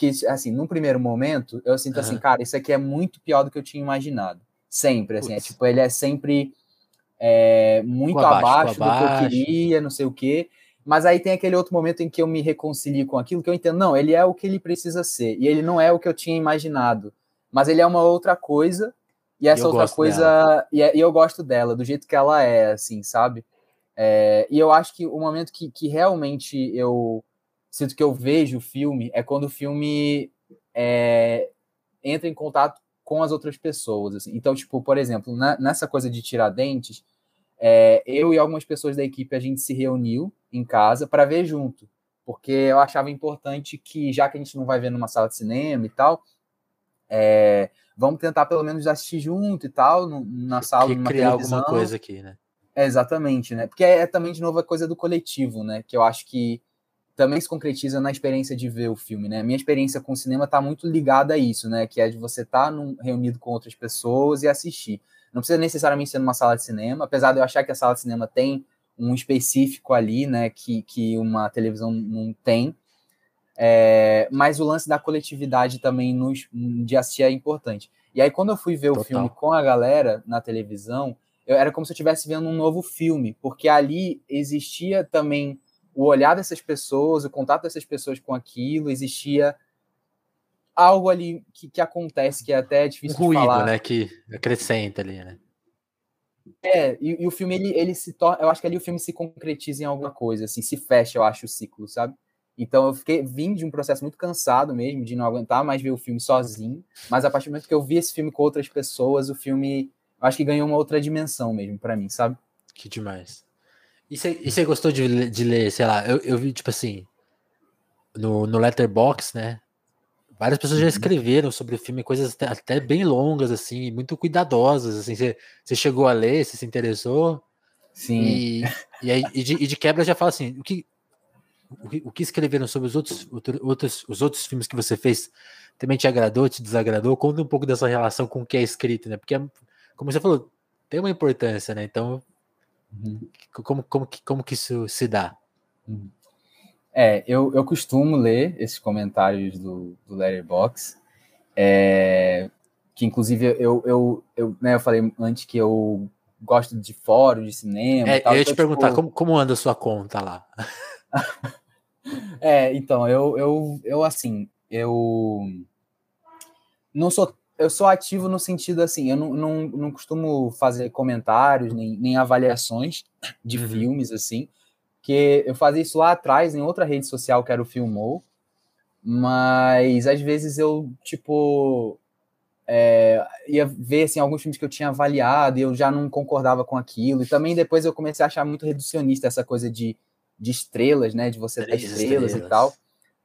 que, assim, num primeiro momento, eu sinto uhum. assim, cara, isso aqui é muito pior do que eu tinha imaginado. Sempre, assim, é tipo, ele é sempre é, muito abaixo, abaixo do que eu queria, não sei o quê. Mas aí tem aquele outro momento em que eu me reconcilio com aquilo, que eu entendo, não, ele é o que ele precisa ser, e ele não é o que eu tinha imaginado, mas ele é uma outra coisa, e essa outra coisa, e, é, e, eu gosto dela, do jeito que ela é, assim, sabe? É, e eu acho que o momento que, que realmente eu sinto que eu vejo o filme é quando o filme é, entra em contato com as outras pessoas. Assim. Então, tipo, por exemplo, na, nessa coisa de Tiradentes, é, eu e algumas pessoas da equipe a gente se reuniu em casa para ver junto, porque eu achava importante que, já que a gente não vai ver numa sala de cinema e tal, é, vamos tentar pelo menos assistir junto e tal, na sala,
que numa criar televisão. alguma coisa aqui, né?
É, exatamente, né? Porque é, é, também, de novo, a coisa do coletivo, né? Que eu acho que também se concretiza na experiência de ver o filme, né? Minha experiência com o cinema está muito ligada a isso, né? Que é de você estar tá reunido com outras pessoas e assistir. Não precisa necessariamente ser numa sala de cinema, apesar de eu achar que a sala de cinema tem um específico ali, né? Que, que uma televisão não tem. É, mas o lance da coletividade também nos, de assistir é importante. E aí, quando eu fui ver Total. o filme com a galera na televisão, eu, era como se eu estivesse vendo um novo filme, porque ali existia também o olhar dessas pessoas, o contato dessas pessoas com aquilo, existia algo ali que, que acontece que é até difícil
um ruído,
de falar.
né, que acrescenta ali, né?
É, e, e, o filme ele, ele se torna, eu acho que ali o filme se concretiza em alguma coisa, assim, se fecha, eu acho o ciclo, sabe? Então eu fiquei vim de um processo muito cansado mesmo de não aguentar mais ver o filme sozinho, mas a partir do momento que eu vi esse filme com outras pessoas, o filme eu acho que ganhou uma outra dimensão mesmo para mim, sabe?
Que demais. E você gostou de, de ler, sei lá, eu, eu vi, tipo assim, no, no Letterbox, né? Várias pessoas já uhum. escreveram sobre o filme, coisas até, até bem longas, assim, muito cuidadosas, assim. Você chegou a ler, você se interessou?
Sim.
E, e, aí, e, de, e de quebra já fala assim, o que, o que, o que escreveram sobre os outros, outros, os outros filmes que você fez também te agradou, te desagradou? Conta um pouco dessa relação com o que é escrito, né? Porque, como como você falou, tem uma importância, né? Então, uhum. como, como, que, como que isso se dá?
Uhum. É, eu, eu costumo ler esses comentários do, do Letterboxd, é, que inclusive eu, eu, eu, né, eu falei antes que eu gosto de fórum, de cinema.
É, tal, eu ia te então, perguntar, tipo... como, como anda a sua conta lá? [laughs]
é, então, eu, eu, eu assim, eu não sou eu sou ativo no sentido assim, eu não, não, não costumo fazer comentários nem, nem avaliações de uhum. filmes assim, que eu fazia isso lá atrás em outra rede social que era o Filmou, mas às vezes eu tipo é, ia ver assim, alguns filmes que eu tinha avaliado e eu já não concordava com aquilo. E também depois eu comecei a achar muito reducionista essa coisa de, de estrelas, né? De você dar estrelas, estrelas, e tal.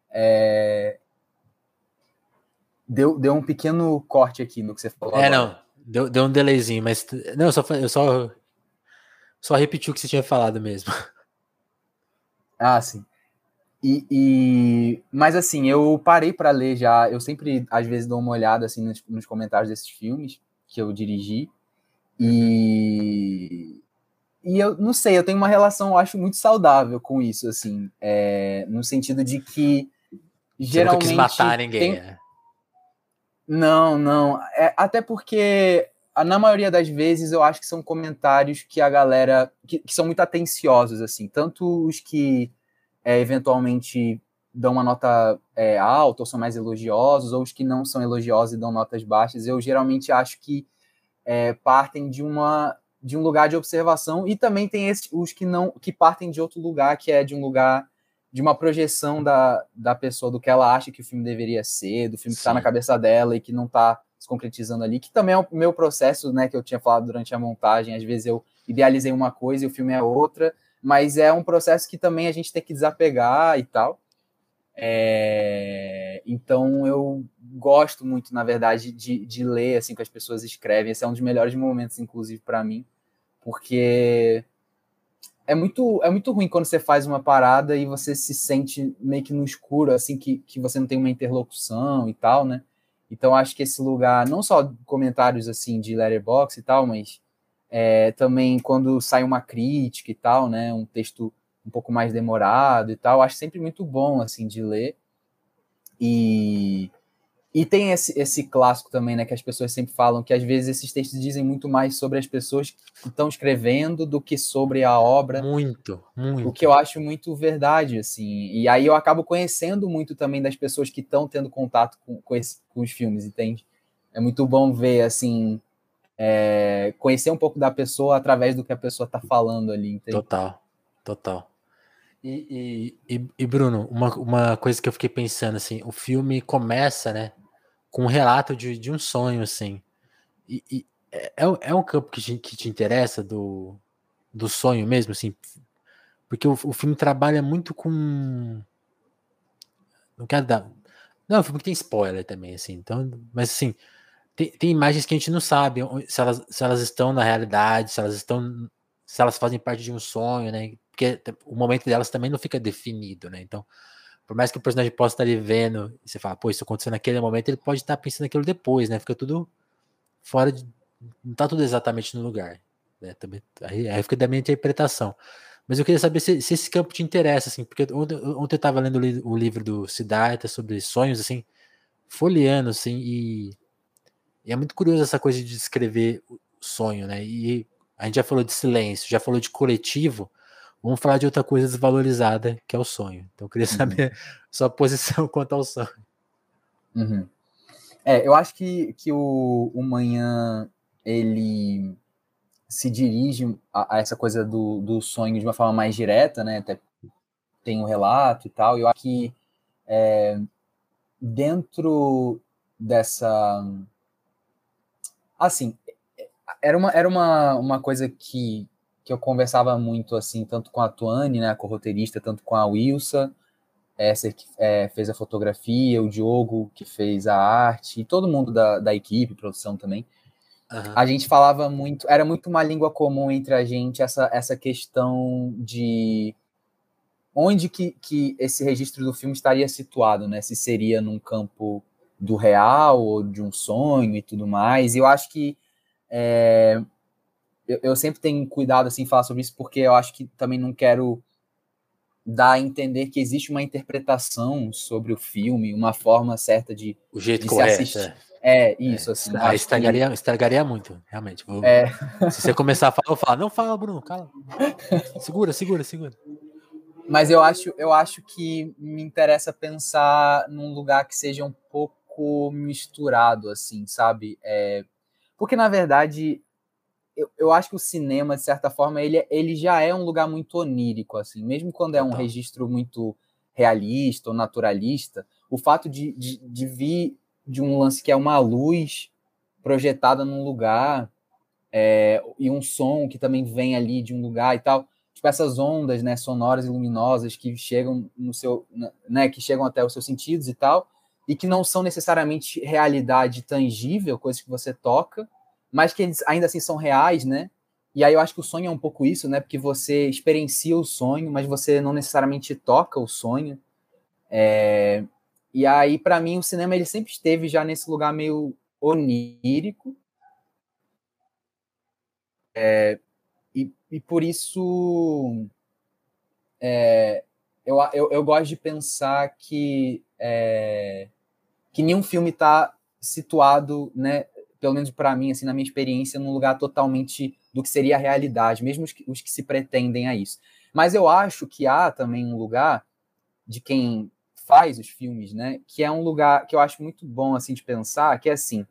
É... Deu, deu um pequeno corte aqui no que você falou.
É, agora. não. Deu, deu um delayzinho, mas. Não, eu só, eu só, só repeti o que você tinha falado mesmo. [laughs]
Ah, sim. E, e, mas assim, eu parei para ler já. Eu sempre, às vezes, dou uma olhada assim nos, nos, comentários desses filmes que eu dirigi. E, e eu não sei, eu tenho uma relação, eu acho, muito saudável com isso, assim, é, no sentido de que geralmente. Você
não quis matar ninguém. Tem... É.
Não, não. É, até porque na maioria das vezes eu acho que são comentários que a galera que, que são muito atenciosos assim tanto os que é, eventualmente dão uma nota é, alta ou são mais elogiosos, ou os que não são elogiosos e dão notas baixas, eu geralmente acho que é, partem de uma de um lugar de observação e também tem os que não que partem de outro lugar que é de um lugar de uma projeção da, da pessoa do que ela acha que o filme deveria ser, do filme Sim. que está na cabeça dela e que não está se concretizando ali, que também é o meu processo, né, que eu tinha falado durante a montagem, às vezes eu idealizei uma coisa e o filme é outra, mas é um processo que também a gente tem que desapegar e tal. É, então eu gosto muito, na verdade, de, de ler assim que as pessoas escrevem. Esse é um dos melhores momentos, inclusive, para mim, porque é muito, é muito ruim quando você faz uma parada e você se sente meio que no escuro, assim, que, que você não tem uma interlocução e tal, né? Então acho que esse lugar, não só comentários assim de letterbox e tal, mas é, também quando sai uma crítica e tal, né, um texto um pouco mais demorado e tal, acho sempre muito bom assim de ler. E e tem esse, esse clássico também, né, que as pessoas sempre falam que às vezes esses textos dizem muito mais sobre as pessoas que estão escrevendo do que sobre a obra.
Muito, muito.
O que eu acho muito verdade, assim. E aí eu acabo conhecendo muito também das pessoas que estão tendo contato com, com, esse, com os filmes, entende? É muito bom ver, assim, é, conhecer um pouco da pessoa através do que a pessoa está falando ali. Entende?
Total, total. E, e, e, Bruno, uma, uma coisa que eu fiquei pensando, assim, o filme começa, né, com um relato de, de um sonho, assim, e, e é, é, é um campo que te, que te interessa do, do sonho mesmo, assim, porque o, o filme trabalha muito com... Não quero dar... Não, o filme tem spoiler também, assim, então, mas assim, tem, tem imagens que a gente não sabe se elas, se elas estão na realidade, se elas estão. se elas fazem parte de um sonho, né? Porque o momento delas também não fica definido, né? Então, por mais que o personagem possa estar ali vendo, e você fala, pô, isso aconteceu naquele momento, ele pode estar pensando aquilo depois, né? Fica tudo fora de. Não tá tudo exatamente no lugar. Né? Também, aí, aí fica da minha interpretação. Mas eu queria saber se, se, esse campo te interessa, assim, porque ontem, ontem eu estava lendo o livro do Siddhartha sobre sonhos, assim, folheando, assim, e e é muito curioso essa coisa de descrever o sonho, né? E a gente já falou de silêncio, já falou de coletivo. Vamos falar de outra coisa desvalorizada, que é o sonho. Então eu queria uhum. saber uhum. [laughs] sua posição [laughs] quanto ao sonho.
Uhum. É, eu acho que, que o, o Manhã, ele se dirige a, a, essa coisa do, do sonho de uma forma mais direta, né? Até tem um relato e tal. Eu acho que é, dentro dessa Assim, era uma, era uma, uma coisa que, que eu conversava muito, assim, tanto com a Tuane, né, a corroteirista, tanto com a Wilsa, essa que é, fez a fotografia, o Diogo, que fez a arte, e todo mundo da, da equipe, produção também. Uhum. A gente falava muito, era muito uma língua comum entre a gente, essa, essa questão de onde que, que esse registro do filme estaria situado, né? Se seria num campo do real ou de um sonho e tudo mais. E eu acho que é, eu, eu, sempre tenho cuidado assim falar sobre isso porque eu acho que também não quero dar a entender que existe uma interpretação sobre o filme, uma forma certa de,
o jeito
de
correto,
se assistir. É, é isso, assim.
Ah, estragaria, que... estragaria muito, realmente. Vou, é. Se você começar a falar, eu falo, não fala, Bruno, cala. Segura, segura, segura.
Mas eu acho, eu acho que me interessa pensar num lugar que seja um pouco misturado, assim, sabe? É, porque, na verdade, eu, eu acho que o cinema, de certa forma, ele, ele já é um lugar muito onírico, assim. Mesmo quando é um registro muito realista ou naturalista, o fato de, de, de vir de um lance que é uma luz projetada num lugar é, e um som que também vem ali de um lugar e tal tipo essas ondas né sonoras e luminosas que chegam no seu né que chegam até os seus sentidos e tal e que não são necessariamente realidade tangível coisas que você toca mas que eles ainda assim são reais, né? E aí eu acho que o sonho é um pouco isso, né? Porque você experiencia o sonho, mas você não necessariamente toca o sonho. É... E aí, para mim, o cinema ele sempre esteve já nesse lugar meio onírico. É... E, e por isso é... eu, eu, eu gosto de pensar que, é... que nenhum filme está situado né, pelo menos para mim, assim, na minha experiência, num lugar totalmente do que seria a realidade, mesmo os que, os que se pretendem a isso. Mas eu acho que há também um lugar de quem faz os filmes, né, que é um lugar que eu acho muito bom assim de pensar, que é assim,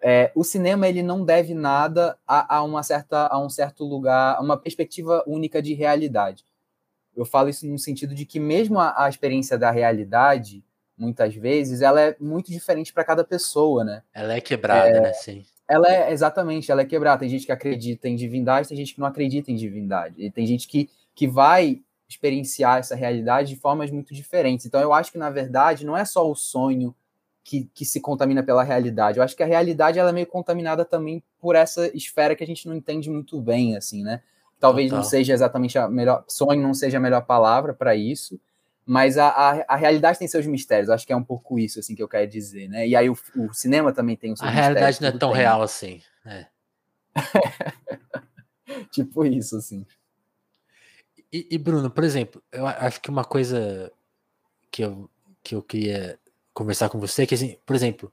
é, o cinema ele não deve nada a, a, uma certa a um certo lugar, a uma perspectiva única de realidade. Eu falo isso no sentido de que mesmo a, a experiência da realidade muitas vezes, ela é muito diferente para cada pessoa, né?
Ela é quebrada, é, né? Sim.
Ela é, exatamente, ela é quebrada. Tem gente que acredita em divindade, tem gente que não acredita em divindade. E tem gente que, que vai experienciar essa realidade de formas muito diferentes. Então, eu acho que, na verdade, não é só o sonho que, que se contamina pela realidade. Eu acho que a realidade ela é meio contaminada também por essa esfera que a gente não entende muito bem, assim, né? Talvez Total. não seja exatamente a melhor... Sonho não seja a melhor palavra para isso, mas a, a, a, realidade tem seus mistérios, acho que é um pouco isso assim que eu quero dizer, né? E aí o, o cinema também tem os
seus A realidade não é tão tem. real assim, é. [laughs]
tipo isso, assim.
E, e, Bruno, por exemplo, eu acho que uma coisa que eu, que eu queria conversar com você é que, assim, por exemplo,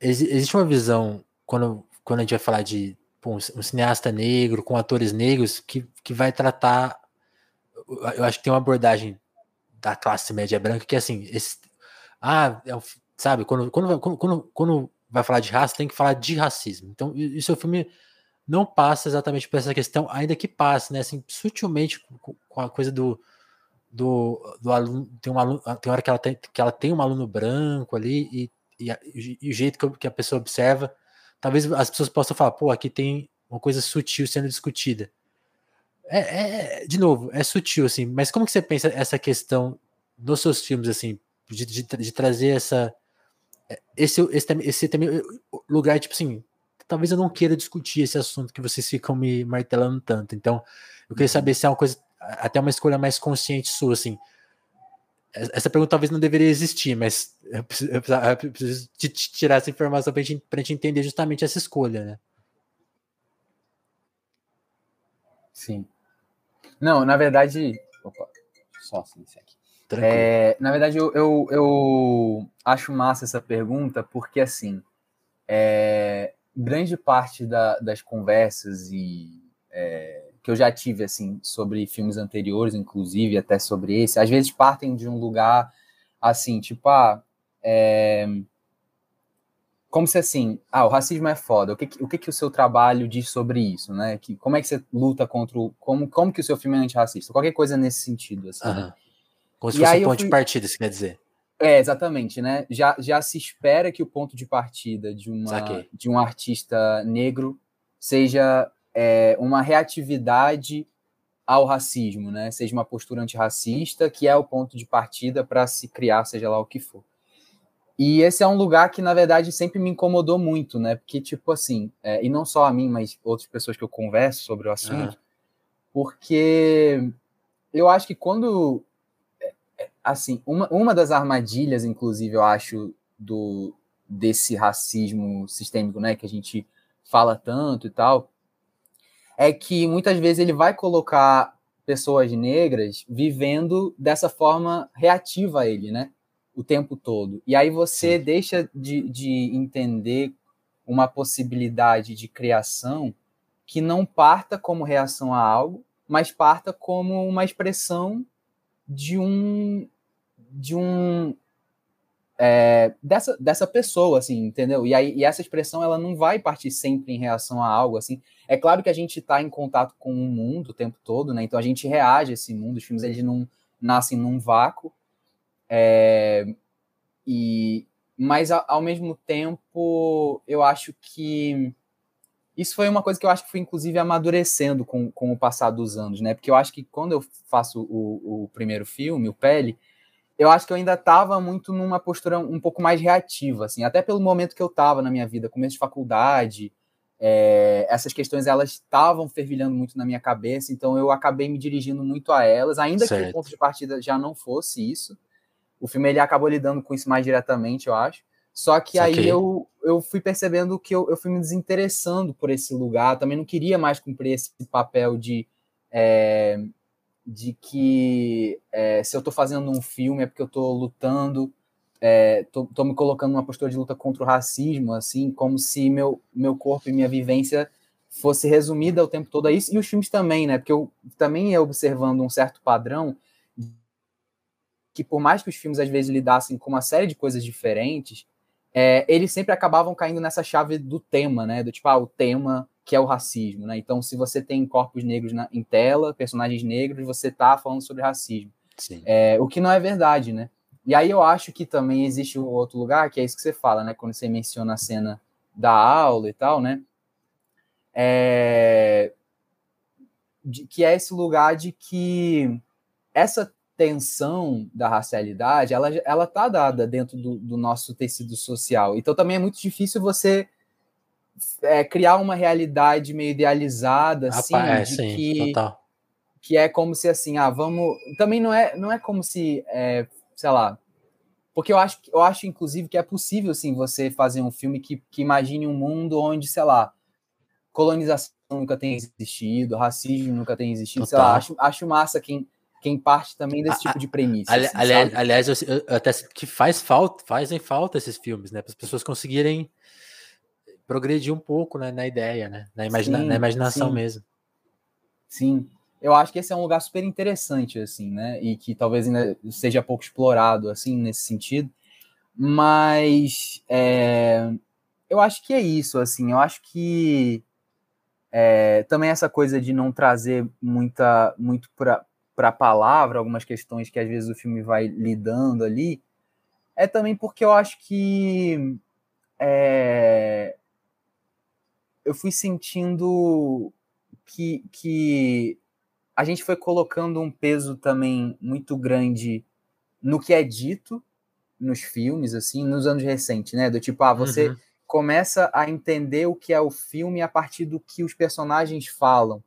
existe uma visão, quando, quando a gente vai falar de pô, um cineasta negro, com atores negros, que, que vai tratar. Eu acho que tem uma abordagem da classe média branca, que assim, esse, ah, é sabe, quando, quando, quando, quando vai falar de raça, tem que falar de racismo. Então, o seu filme não passa exatamente por essa questão, ainda que passe, né, assim, sutilmente com, a coisa do, do, do aluno, tem um aluno, tem hora que ela tem, que ela tem um aluno branco ali e, e, e o jeito que a pessoa observa, talvez as pessoas possam falar, pô, aqui tem uma coisa sutil sendo discutida. É, é, de novo, é sutil, assim, mas como que você pensa essa questão nos seus filmes, assim, de, de, de trazer essa. É, esse, esse, esse também lugar, tipo assim, talvez eu não queira discutir esse assunto que vocês ficam me martelando tanto. Então, eu queria uhum. saber se é uma coisa, até uma escolha mais consciente sua, assim. Essa pergunta talvez não deveria existir, mas eu preciso, eu preciso te tirar essa informação para gente, gente entender justamente essa escolha, né?
Sim. Não, na verdade. Opa, só silenciar aqui. É, na verdade, eu, eu, eu, acho massa essa pergunta, porque assim, é, grande parte da, das conversas e é, que eu já tive assim sobre filmes anteriores, inclusive até sobre esse, às vezes partem de um lugar assim, tipo, ah, é, como se assim, ah, o racismo é foda. O que, o que, que o seu trabalho diz sobre isso, né? Que, como é que você luta contra o. Como, como que o seu filme é antirracista? Qualquer coisa nesse sentido, assim. Uhum. Né?
Como se e fosse um ponto fui... de partida, isso quer dizer.
É, exatamente, né? Já, já se espera que o ponto de partida de, uma, de um artista negro seja é, uma reatividade ao racismo, né? Seja uma postura antirracista, que é o ponto de partida para se criar, seja lá o que for. E esse é um lugar que, na verdade, sempre me incomodou muito, né? Porque, tipo assim, é, e não só a mim, mas outras pessoas que eu converso sobre o assunto, porque eu acho que quando. É, é, assim, uma, uma das armadilhas, inclusive, eu acho, do desse racismo sistêmico, né, que a gente fala tanto e tal, é que muitas vezes ele vai colocar pessoas negras vivendo dessa forma reativa a ele, né? O tempo todo. E aí você Sim. deixa de, de entender uma possibilidade de criação que não parta como reação a algo, mas parta como uma expressão de um de um é, dessa, dessa pessoa, assim, entendeu? E, aí, e essa expressão ela não vai partir sempre em reação a algo, assim. É claro que a gente está em contato com o mundo o tempo todo, né? Então a gente reage a esse mundo. Os filmes eles não nascem num vácuo. É, e, mas ao mesmo tempo, eu acho que isso foi uma coisa que eu acho que foi inclusive amadurecendo com, com o passar dos anos, né? Porque eu acho que quando eu faço o, o primeiro filme, o Pele, eu acho que eu ainda estava muito numa postura um pouco mais reativa, assim, até pelo momento que eu estava na minha vida, começo de faculdade, é, essas questões elas estavam fervilhando muito na minha cabeça, então eu acabei me dirigindo muito a elas, ainda certo. que o ponto de partida já não fosse isso. O filme ele acabou lidando com isso mais diretamente, eu acho. Só que aí eu, eu fui percebendo que eu, eu fui me desinteressando por esse lugar, também não queria mais cumprir esse papel de é, de que é, se eu estou fazendo um filme é porque eu estou lutando, estou é, me colocando numa postura de luta contra o racismo, assim, como se meu, meu corpo e minha vivência fosse resumida o tempo todo a isso, e os filmes também, né? Porque eu também ia observando um certo padrão que por mais que os filmes às vezes lidassem com uma série de coisas diferentes, é, eles sempre acabavam caindo nessa chave do tema, né? Do tipo, ah, o tema que é o racismo, né? Então, se você tem corpos negros na, em tela, personagens negros, você está falando sobre racismo. É, o que não é verdade, né? E aí eu acho que também existe outro lugar, que é isso que você fala, né? Quando você menciona a cena da aula e tal, né? É... De, que é esse lugar de que essa tensão da racialidade, ela, ela tá dada dentro do, do nosso tecido social. Então também é muito difícil você é, criar uma realidade meio idealizada, assim, é, sim, que, total. que é como se assim, ah, vamos. Também não é, não é como se, é, sei lá. Porque eu acho, eu acho, inclusive, que é possível assim, você fazer um filme que, que imagine um mundo onde, sei lá, colonização nunca tem existido, racismo nunca tem existido, sei lá, acho, acho massa quem, quem parte também desse tipo de premissa.
Ali, assim, aliás, aliás eu, eu, até que faz falta, fazem falta esses filmes, né? Para as pessoas conseguirem progredir um pouco né, na ideia, né? Na, imagina sim, na imaginação
sim.
mesmo.
Sim. Eu acho que esse é um lugar super interessante, assim, né? E que talvez ainda seja pouco explorado, assim, nesse sentido. Mas é, eu acho que é isso, assim. Eu acho que é, também essa coisa de não trazer muita, muito para a palavra algumas questões que às vezes o filme vai lidando ali, é também porque eu acho que é, eu fui sentindo que, que a gente foi colocando um peso também muito grande no que é dito nos filmes, assim, nos anos recentes, né? Do tipo, ah, você uhum. começa a entender o que é o filme a partir do que os personagens falam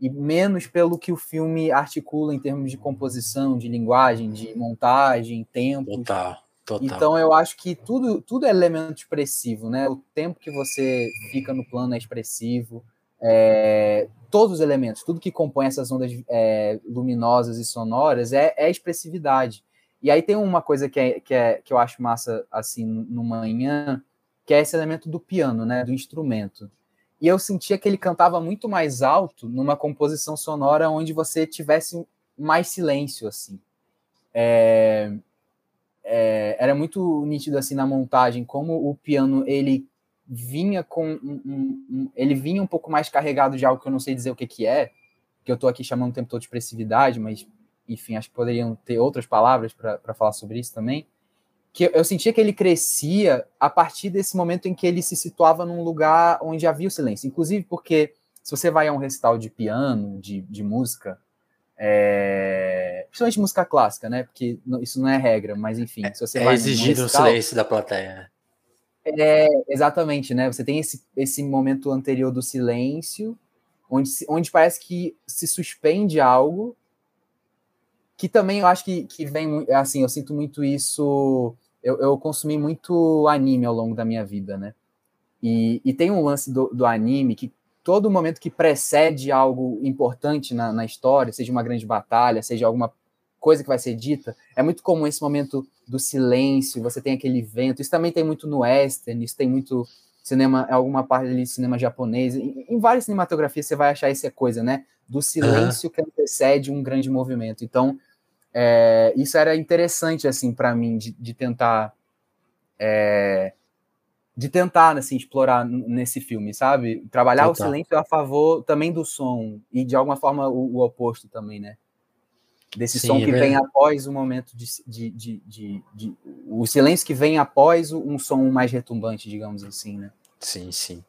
e menos pelo que o filme articula em termos de composição, de linguagem, de montagem, tempo.
Total. Total.
Então eu acho que tudo, tudo é elemento expressivo, né? O tempo que você fica no plano é expressivo, é, todos os elementos, tudo que compõe essas ondas é, luminosas e sonoras é, é, expressividade. E aí tem uma coisa que, é, que, é, que eu acho massa assim no manhã, que é esse elemento do piano, né? Do instrumento. E eu sentia que ele cantava muito mais alto numa composição sonora onde você tivesse mais silêncio, assim. É, é, era muito nítido assim na montagem como o piano ele vinha com um, um, um, ele vinha um pouco mais carregado de algo que eu não sei dizer o que que é que eu estou aqui chamando o tempo todo de expressividade mas enfim acho que poderiam ter outras palavras para falar sobre isso também que eu, sentia que ele crescia a partir desse momento em que ele se situava num lugar onde havia o silêncio inclusive porque se você vai a um recital de piano de, de música é, principalmente música clássica, né? Porque isso não é regra, mas enfim.
Se você é vai exigir o silêncio da plateia. Né?
É, exatamente, né? Você tem esse, esse momento anterior do silêncio, onde, onde parece que se suspende algo, que também eu acho que, que vem, assim, eu sinto muito isso. Eu, eu consumi muito anime ao longo da minha vida, né? E, e tem um lance do, do anime que todo momento que precede algo importante na, na história, seja uma grande batalha, seja alguma coisa que vai ser dita, é muito comum esse momento do silêncio, você tem aquele vento, isso também tem muito no western, isso tem muito cinema, alguma parte ali de cinema japonês, em, em várias cinematografias você vai achar essa coisa, né, do silêncio uhum. que antecede um grande movimento, então é, isso era interessante, assim, para mim, de, de tentar é, de tentar, assim, explorar nesse filme, sabe? Trabalhar Total. o silêncio a favor também do som e, de alguma forma, o, o oposto também, né? Desse Sim, som que é vem após o momento de, de, de, de, de O silêncio que vem após um som mais retumbante, digamos assim, né?
Sim, sim.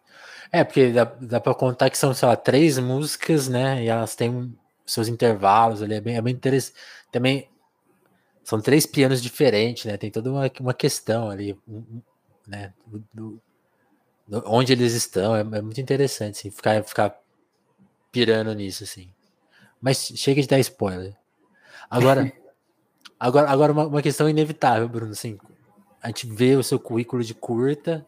É, porque dá, dá para contar que são, sei lá, três músicas, né? E elas têm seus intervalos ali, é bem, é bem interessante. Também são três pianos diferentes, né? Tem toda uma, uma questão ali, né? Do, do, do, onde eles estão, é, é, muito interessante, assim, ficar, ficar pirando nisso, assim. Mas chega de dar spoiler. Agora, [laughs] agora, agora uma, uma, questão inevitável, Bruno, assim, a gente vê o seu currículo de curta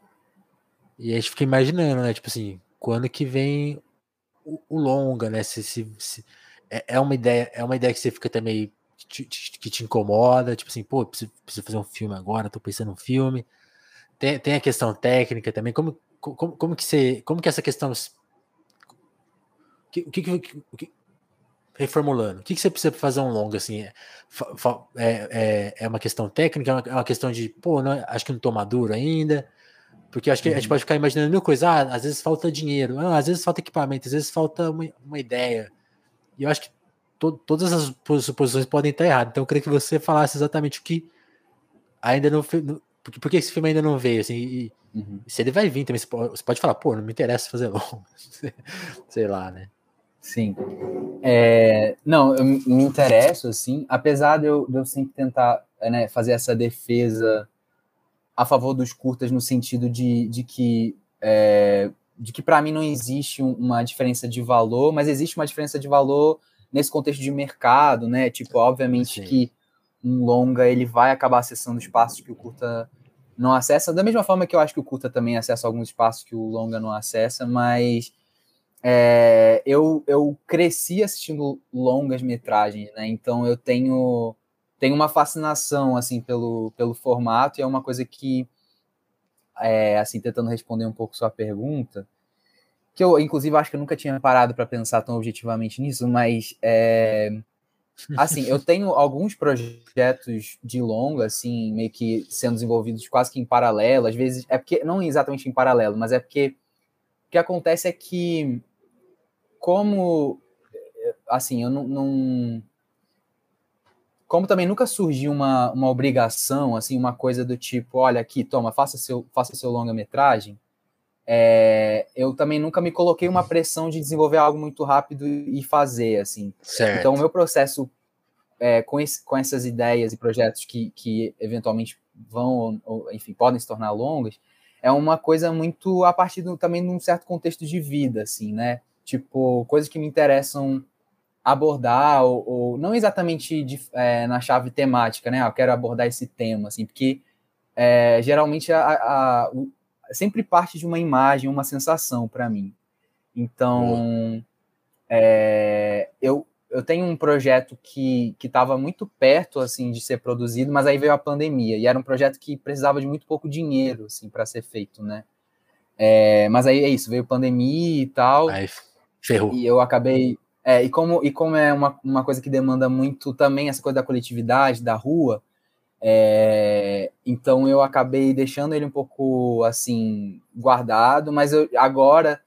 e a gente fica imaginando, né? Tipo assim, quando que vem o, o longa, né? Se, se, se, é, é uma ideia, é uma ideia que você fica também que te, que te incomoda, tipo assim, pô, preciso, preciso fazer um filme agora, tô pensando um filme. Tem, tem a questão técnica também. Como, como, como que você. Como que essa questão. O que, que, que, reformulando, o que, que você precisa fazer um longo assim? É, é, é uma questão técnica, é uma questão de, pô, não, acho que não tô maduro ainda. Porque acho que a gente uhum. pode ficar imaginando mil coisas. Ah, às vezes falta dinheiro, ah, às vezes falta equipamento, às vezes falta uma, uma ideia. E eu acho que to, todas as suposições podem estar erradas. Então eu queria que você falasse exatamente o que ainda não, porque, porque esse filme ainda não veio, assim, e, uhum. se ele vai vir também, você pode falar, pô, não me interessa fazer [laughs] longo, sei lá, né?
Sim. É, não, eu me interesso, assim, apesar de eu, de eu sempre tentar né, fazer essa defesa a favor dos curtas no sentido de, de que é, de que para mim não existe uma diferença de valor, mas existe uma diferença de valor nesse contexto de mercado, né? Tipo, obviamente Sim. que um longa ele vai acabar acessando espaços que o curta não acessa, da mesma forma que eu acho que o curta também acessa alguns espaços que o longa não acessa, mas é, eu, eu cresci assistindo longas metragens, né? Então eu tenho, tenho uma fascinação assim pelo, pelo formato e é uma coisa que é, assim tentando responder um pouco sua pergunta, que eu inclusive acho que eu nunca tinha parado para pensar tão objetivamente nisso, mas é, [laughs] Assim, eu tenho alguns projetos de longa, assim, meio que sendo desenvolvidos quase que em paralelo. Às vezes, é porque, não exatamente em paralelo, mas é porque o que acontece é que, como, assim, eu não. não como também nunca surgiu uma, uma obrigação, assim, uma coisa do tipo, olha aqui, toma, faça seu, faça seu longa-metragem, é, eu também nunca me coloquei uma pressão de desenvolver algo muito rápido e fazer, assim. Certo. Então, o meu processo é, com, esse, com essas ideias e projetos que, que eventualmente vão, ou, enfim, podem se tornar longos, é uma coisa muito a partir do, também de um certo contexto de vida, assim, né? Tipo, coisas que me interessam abordar, ou, ou não exatamente de, é, na chave temática, né? Ah, eu quero abordar esse tema, assim, porque é, geralmente a, a, a, sempre parte de uma imagem, uma sensação para mim. Então, é, eu, eu tenho um projeto que estava muito perto assim de ser produzido, mas aí veio a pandemia e era um projeto que precisava de muito pouco dinheiro assim para ser feito, né? É, mas aí é isso, veio pandemia e tal. Aí ferrou. E eu acabei é, e como e como é uma, uma coisa que demanda muito também essa coisa da coletividade, da rua, é, então eu acabei deixando ele um pouco assim guardado, mas eu, agora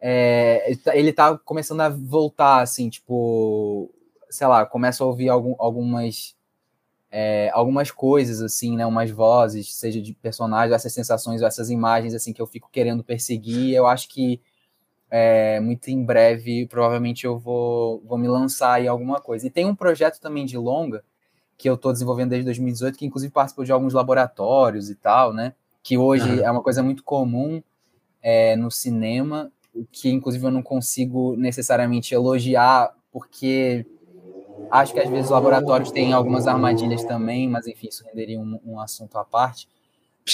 é, ele tá começando a voltar, assim, tipo, sei lá, começa a ouvir algum, algumas é, algumas coisas, assim, né, umas vozes, seja de personagens, essas sensações, essas imagens, assim, que eu fico querendo perseguir, eu acho que é, muito em breve, provavelmente eu vou, vou me lançar em alguma coisa. E tem um projeto também de longa, que eu estou desenvolvendo desde 2018, que inclusive participou de alguns laboratórios e tal, né, que hoje uhum. é uma coisa muito comum é, no cinema, que inclusive eu não consigo necessariamente elogiar, porque acho que às vezes os laboratórios têm algumas armadilhas também, mas enfim, isso renderia um, um assunto à parte.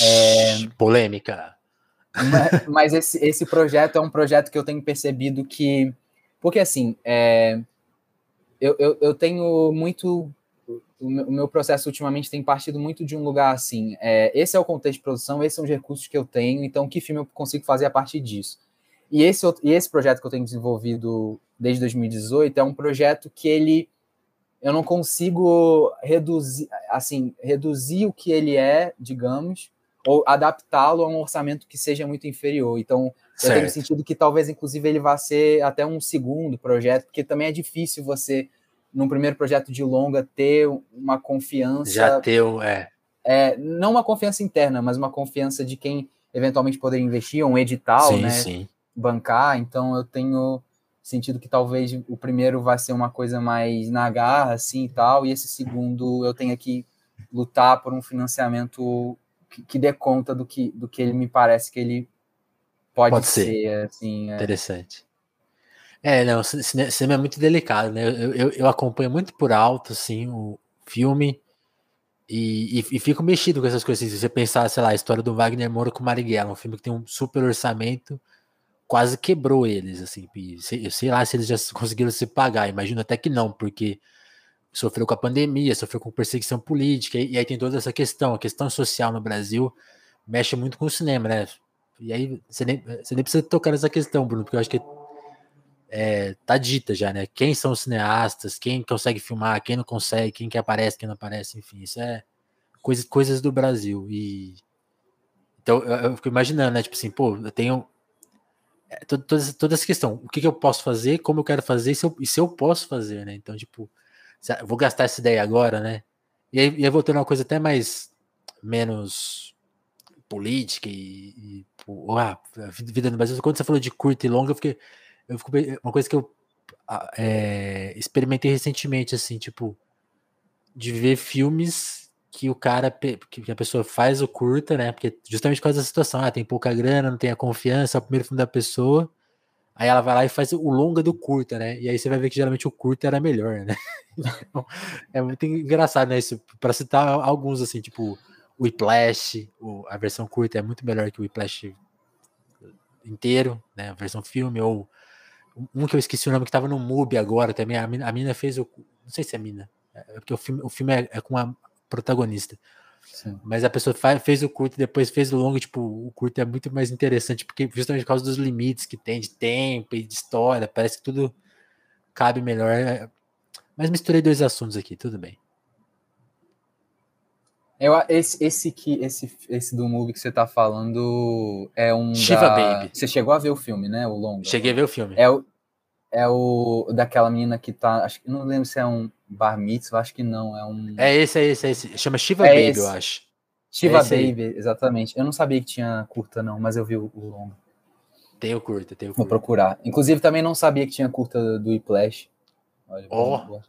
É... Polêmica.
Mas, mas esse, esse projeto é um projeto que eu tenho percebido que. Porque, assim, é, eu, eu, eu tenho muito. O meu processo ultimamente tem partido muito de um lugar assim. É, esse é o contexto de produção, esses são os recursos que eu tenho, então que filme eu consigo fazer a partir disso? E esse, e esse projeto que eu tenho desenvolvido desde 2018 é um projeto que ele eu não consigo reduzir assim reduzir o que ele é digamos ou adaptá-lo a um orçamento que seja muito inferior então certo. eu tenho sentido que talvez inclusive ele vá ser até um segundo projeto porque também é difícil você num primeiro projeto de longa ter uma confiança
já ter é
é não uma confiança interna mas uma confiança de quem eventualmente poderia investir um edital sim, né sim. bancar então eu tenho sentido que talvez o primeiro vai ser uma coisa mais na garra, assim e tal, e esse segundo eu tenha que lutar por um financiamento que, que dê conta do que, do que ele me parece que ele pode, pode ser. ser. assim.
É. Interessante. É, não, cinema é muito delicado, né? Eu, eu, eu, acompanho muito por alto, assim, o filme e, e, e, fico mexido com essas coisas. Se você pensar, sei lá, a história do Wagner Moura com Marighella, um filme que tem um super orçamento, quase quebrou eles, assim. Sei, sei lá se eles já conseguiram se pagar, imagino até que não, porque sofreu com a pandemia, sofreu com perseguição política, e, aí tem toda essa questão, a questão social no Brasil mexe muito com o cinema, né? E aí você nem, você nem precisa tocar nessa questão, Bruno, porque eu acho que é, tá dita já, né? Quem são os cineastas, quem consegue filmar, quem não consegue, quem que aparece, quem não aparece, enfim, isso é coisa, coisas do Brasil. E então eu, eu fico imaginando, né? Tipo assim, pô, eu tenho é, toda, toda, essa questão, o que, que, eu posso fazer, como eu quero fazer, se eu, e se eu posso fazer, né? Então, tipo, vou gastar essa ideia agora, né? E aí, e aí voltando uma coisa até mais, menos política e, e ah, vida no Brasil. Quando você falou de curta e longa, eu fiquei, eu fiquei uma coisa que eu é, experimentei recentemente, assim, tipo, de ver filmes que o cara, que a pessoa faz o curta, né? Porque justamente por causa da situação, ah, tem pouca grana, não tem a confiança, é o primeiro filme da pessoa. Aí ela vai lá e faz o longa do curta, né? E aí você vai ver que geralmente o curta era melhor, né? [laughs] Então, é muito engraçado, né? Isso, pra citar alguns, assim, tipo, o Whiplash, a versão curta é muito melhor que o Whiplash inteiro, né? A versão filme, ou um que eu esqueci o nome que tava no MUBI agora também. A mina, a mina fez o. Não sei se é a mina. É porque o filme, o filme é, é com a, protagonista. Sim. Mas a pessoa faz, fez o curto e depois fez o longo, tipo, o curto é muito mais interessante, porque justamente por causa dos limites que tem de tempo e de história, parece que tudo cabe melhor. É, mas misturei dois assuntos aqui, tudo bem.
Eu, esse, esse, que, esse, esse do movie que você tá falando é um.
Shiva da... Baby.
Você chegou a ver o filme, né? O longo.
Cheguei a ver o filme.
É o, é o daquela menina que tá. Acho que não lembro se é um bar mitzvah, acho que não. É um.
É esse, é esse, é esse. Chama Shiva é Baby, esse. eu acho.
Shiva é Baby, aí. exatamente. Eu não sabia que tinha curta, não, mas eu vi o, o longo.
Tem o curta, tem o
curta. Vou procurar. Inclusive, também não sabia que tinha curta do Whiplash.
Olha, oh.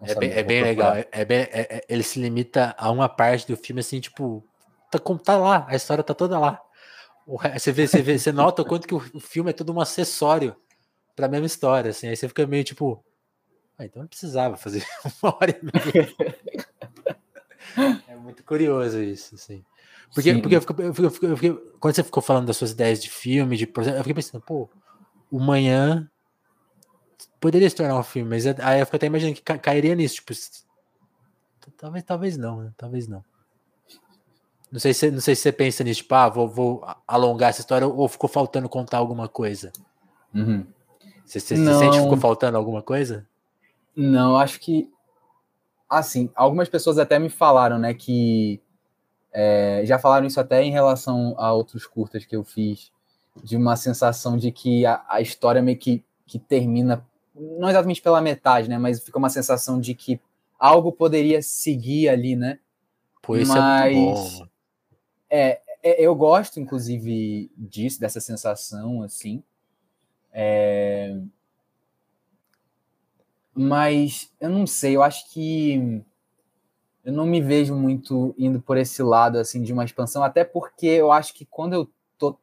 É bem, é bem legal. É bem, é, é, ele se limita a uma parte do filme, assim, tipo, tá, tá lá, a história tá toda lá. Você vê, você vê, você nota o quanto que o filme é todo um acessório para a mesma história, assim. Aí você fica meio tipo, ah, então não precisava fazer [laughs] uma hora e meia. é muito curioso isso, assim. Porque, porque eu fico, eu fico, eu fico, quando você ficou falando das suas ideias de filme, de eu fiquei pensando, pô, o Manhã poderia se tornar um filme, mas aí eu fico até imaginando que cairia nisso, tipo, talvez, talvez não, né? talvez não. Não sei, se, não sei se você pensa nisso, tipo, ah, vou, vou alongar essa história ou ficou faltando contar alguma coisa.
Uhum.
Você, você, você sente que ficou faltando alguma coisa?
Não, acho que. Assim, algumas pessoas até me falaram, né, que. É, já falaram isso até em relação a outros curtas que eu fiz, de uma sensação de que a, a história meio que, que termina, não exatamente pela metade, né, mas fica uma sensação de que algo poderia seguir ali, né?
Pois mas, é muito bom.
É, é, eu gosto, inclusive, disso, dessa sensação, assim. É... Mas eu não sei, eu acho que eu não me vejo muito indo por esse lado assim de uma expansão, até porque eu acho que quando eu tô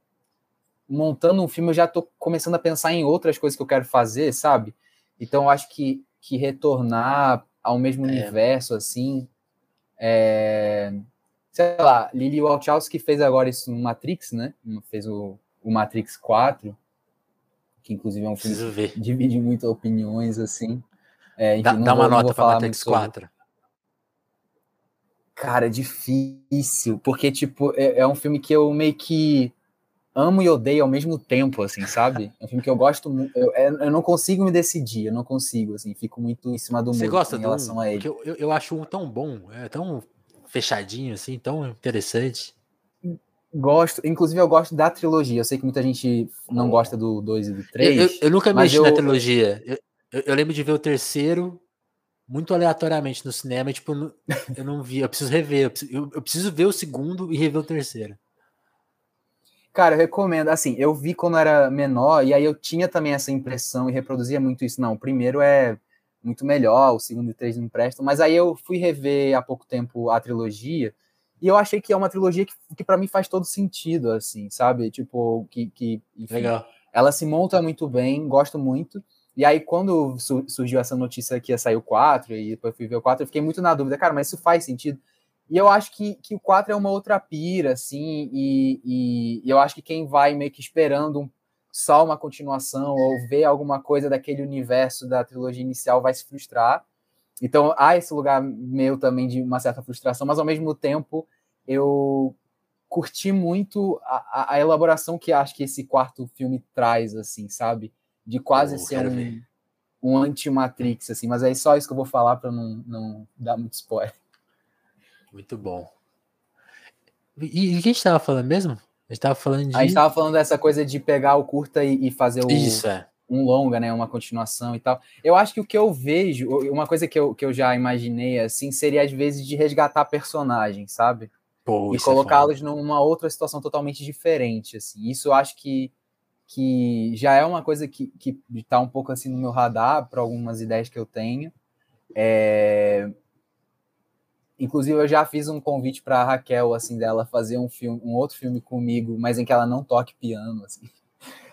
montando um filme, eu já tô começando a pensar em outras coisas que eu quero fazer, sabe? Então eu acho que, que retornar ao mesmo é. universo assim é... sei lá, Lily Wachowski fez agora isso no Matrix, né? Fez o, o Matrix 4, que inclusive é um filme que divide muito opiniões, assim. É, enfim,
Dá, dá
vou-
uma nota
falar
Matrix
muito sobre.
4.
Cara, é difícil, porque, tipo, é, é um filme que eu meio que amo e odeio ao mesmo tempo, assim, sabe? É um filme que eu gosto muito. Eu, é- eu não consigo me decidir, eu não consigo, assim, fico muito em cima do
Você
muro
gosta
em relação
um?
a ele.
Eu, eu, eu acho um tão bom, é tão fechadinho, assim, tão interessante.
Gosto, inclusive eu gosto da trilogia. Eu sei que muita gente não gosta do 2 e do
Eu,
3.
eu, eu nunca
mas
mexi na
eu-
trilogia. Eu, eu- lembro de ver o terceiro muito aleatoriamente no cinema, e, tipo, eu não- vi. Eu preciso rever. Eu preciso, eu- eu preciso ver o segundo e rever o terceiro.
Cara, eu recomendo. Assim, eu vi quando era menor, e aí eu tinha também essa impressão e reproduzia muito isso. Não, o primeiro é muito melhor, o segundo e o três não prestam. Mas aí eu fui rever há pouco tempo a trilogia, e eu achei que é uma trilogia que, que para mim faz todo sentido, assim, sabe? Tipo, que, que enfim,
Legal.
ela se monta muito bem, gosto muito. E aí, quando su- surgiu essa notícia que ia sair o 4, e depois fui ver o 4, eu fiquei muito na dúvida, cara, mas isso faz sentido? E eu acho que, que o 4 é uma outra pira, assim, e, e- e eu acho que quem vai meio que esperando um- só uma continuação ou ver alguma coisa daquele universo da trilogia inicial vai se frustrar. Então há esse lugar meu também de uma certa frustração, mas ao mesmo tempo eu curti muito a- a elaboração que acho que esse quarto filme traz, assim, sabe? De quase ser um,
ver.
um anti-Matrix, assim, mas é só isso que eu vou falar para não, não dar muito spoiler.
Muito bom. E, o que a gente tava falando mesmo? A gente tava falando de.
A gente tava falando dessa coisa de pegar o curta e, e fazer o,
Isso, é.
um longa, né, uma continuação e tal. Eu acho que o que eu vejo, uma coisa que eu, que eu já imaginei, assim, seria às vezes de resgatar personagens, sabe?
Pô,
e
é
colocá-los numa outra situação totalmente diferente, assim. Isso eu acho que, que já é uma coisa que, que tá um pouco assim no meu radar para algumas ideias que eu tenho. É... Inclusive eu já fiz um convite para Raquel, assim, dela fazer um filme, um outro filme comigo, mas em que ela não toque piano, assim.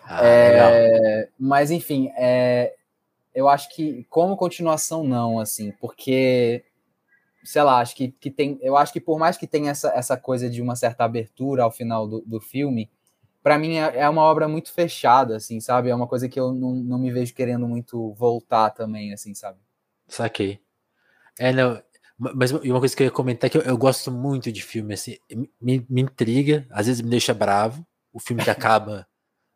Ah.
É, mas enfim, é, eu acho que como continuação não, assim, porque sei lá, acho que, que tem, eu acho que por mais que tenha essa, essa coisa de uma certa abertura ao final do, do filme, para mim é, é uma obra muito fechada, assim, sabe? É uma coisa que eu não, não me vejo querendo muito voltar também, assim, sabe?
Saquei. É, não. ma- Mas uma coisa que eu ia comentar é que eu, eu gosto muito de filme, assim, me, me intriga, às vezes me deixa bravo, o filme que acaba,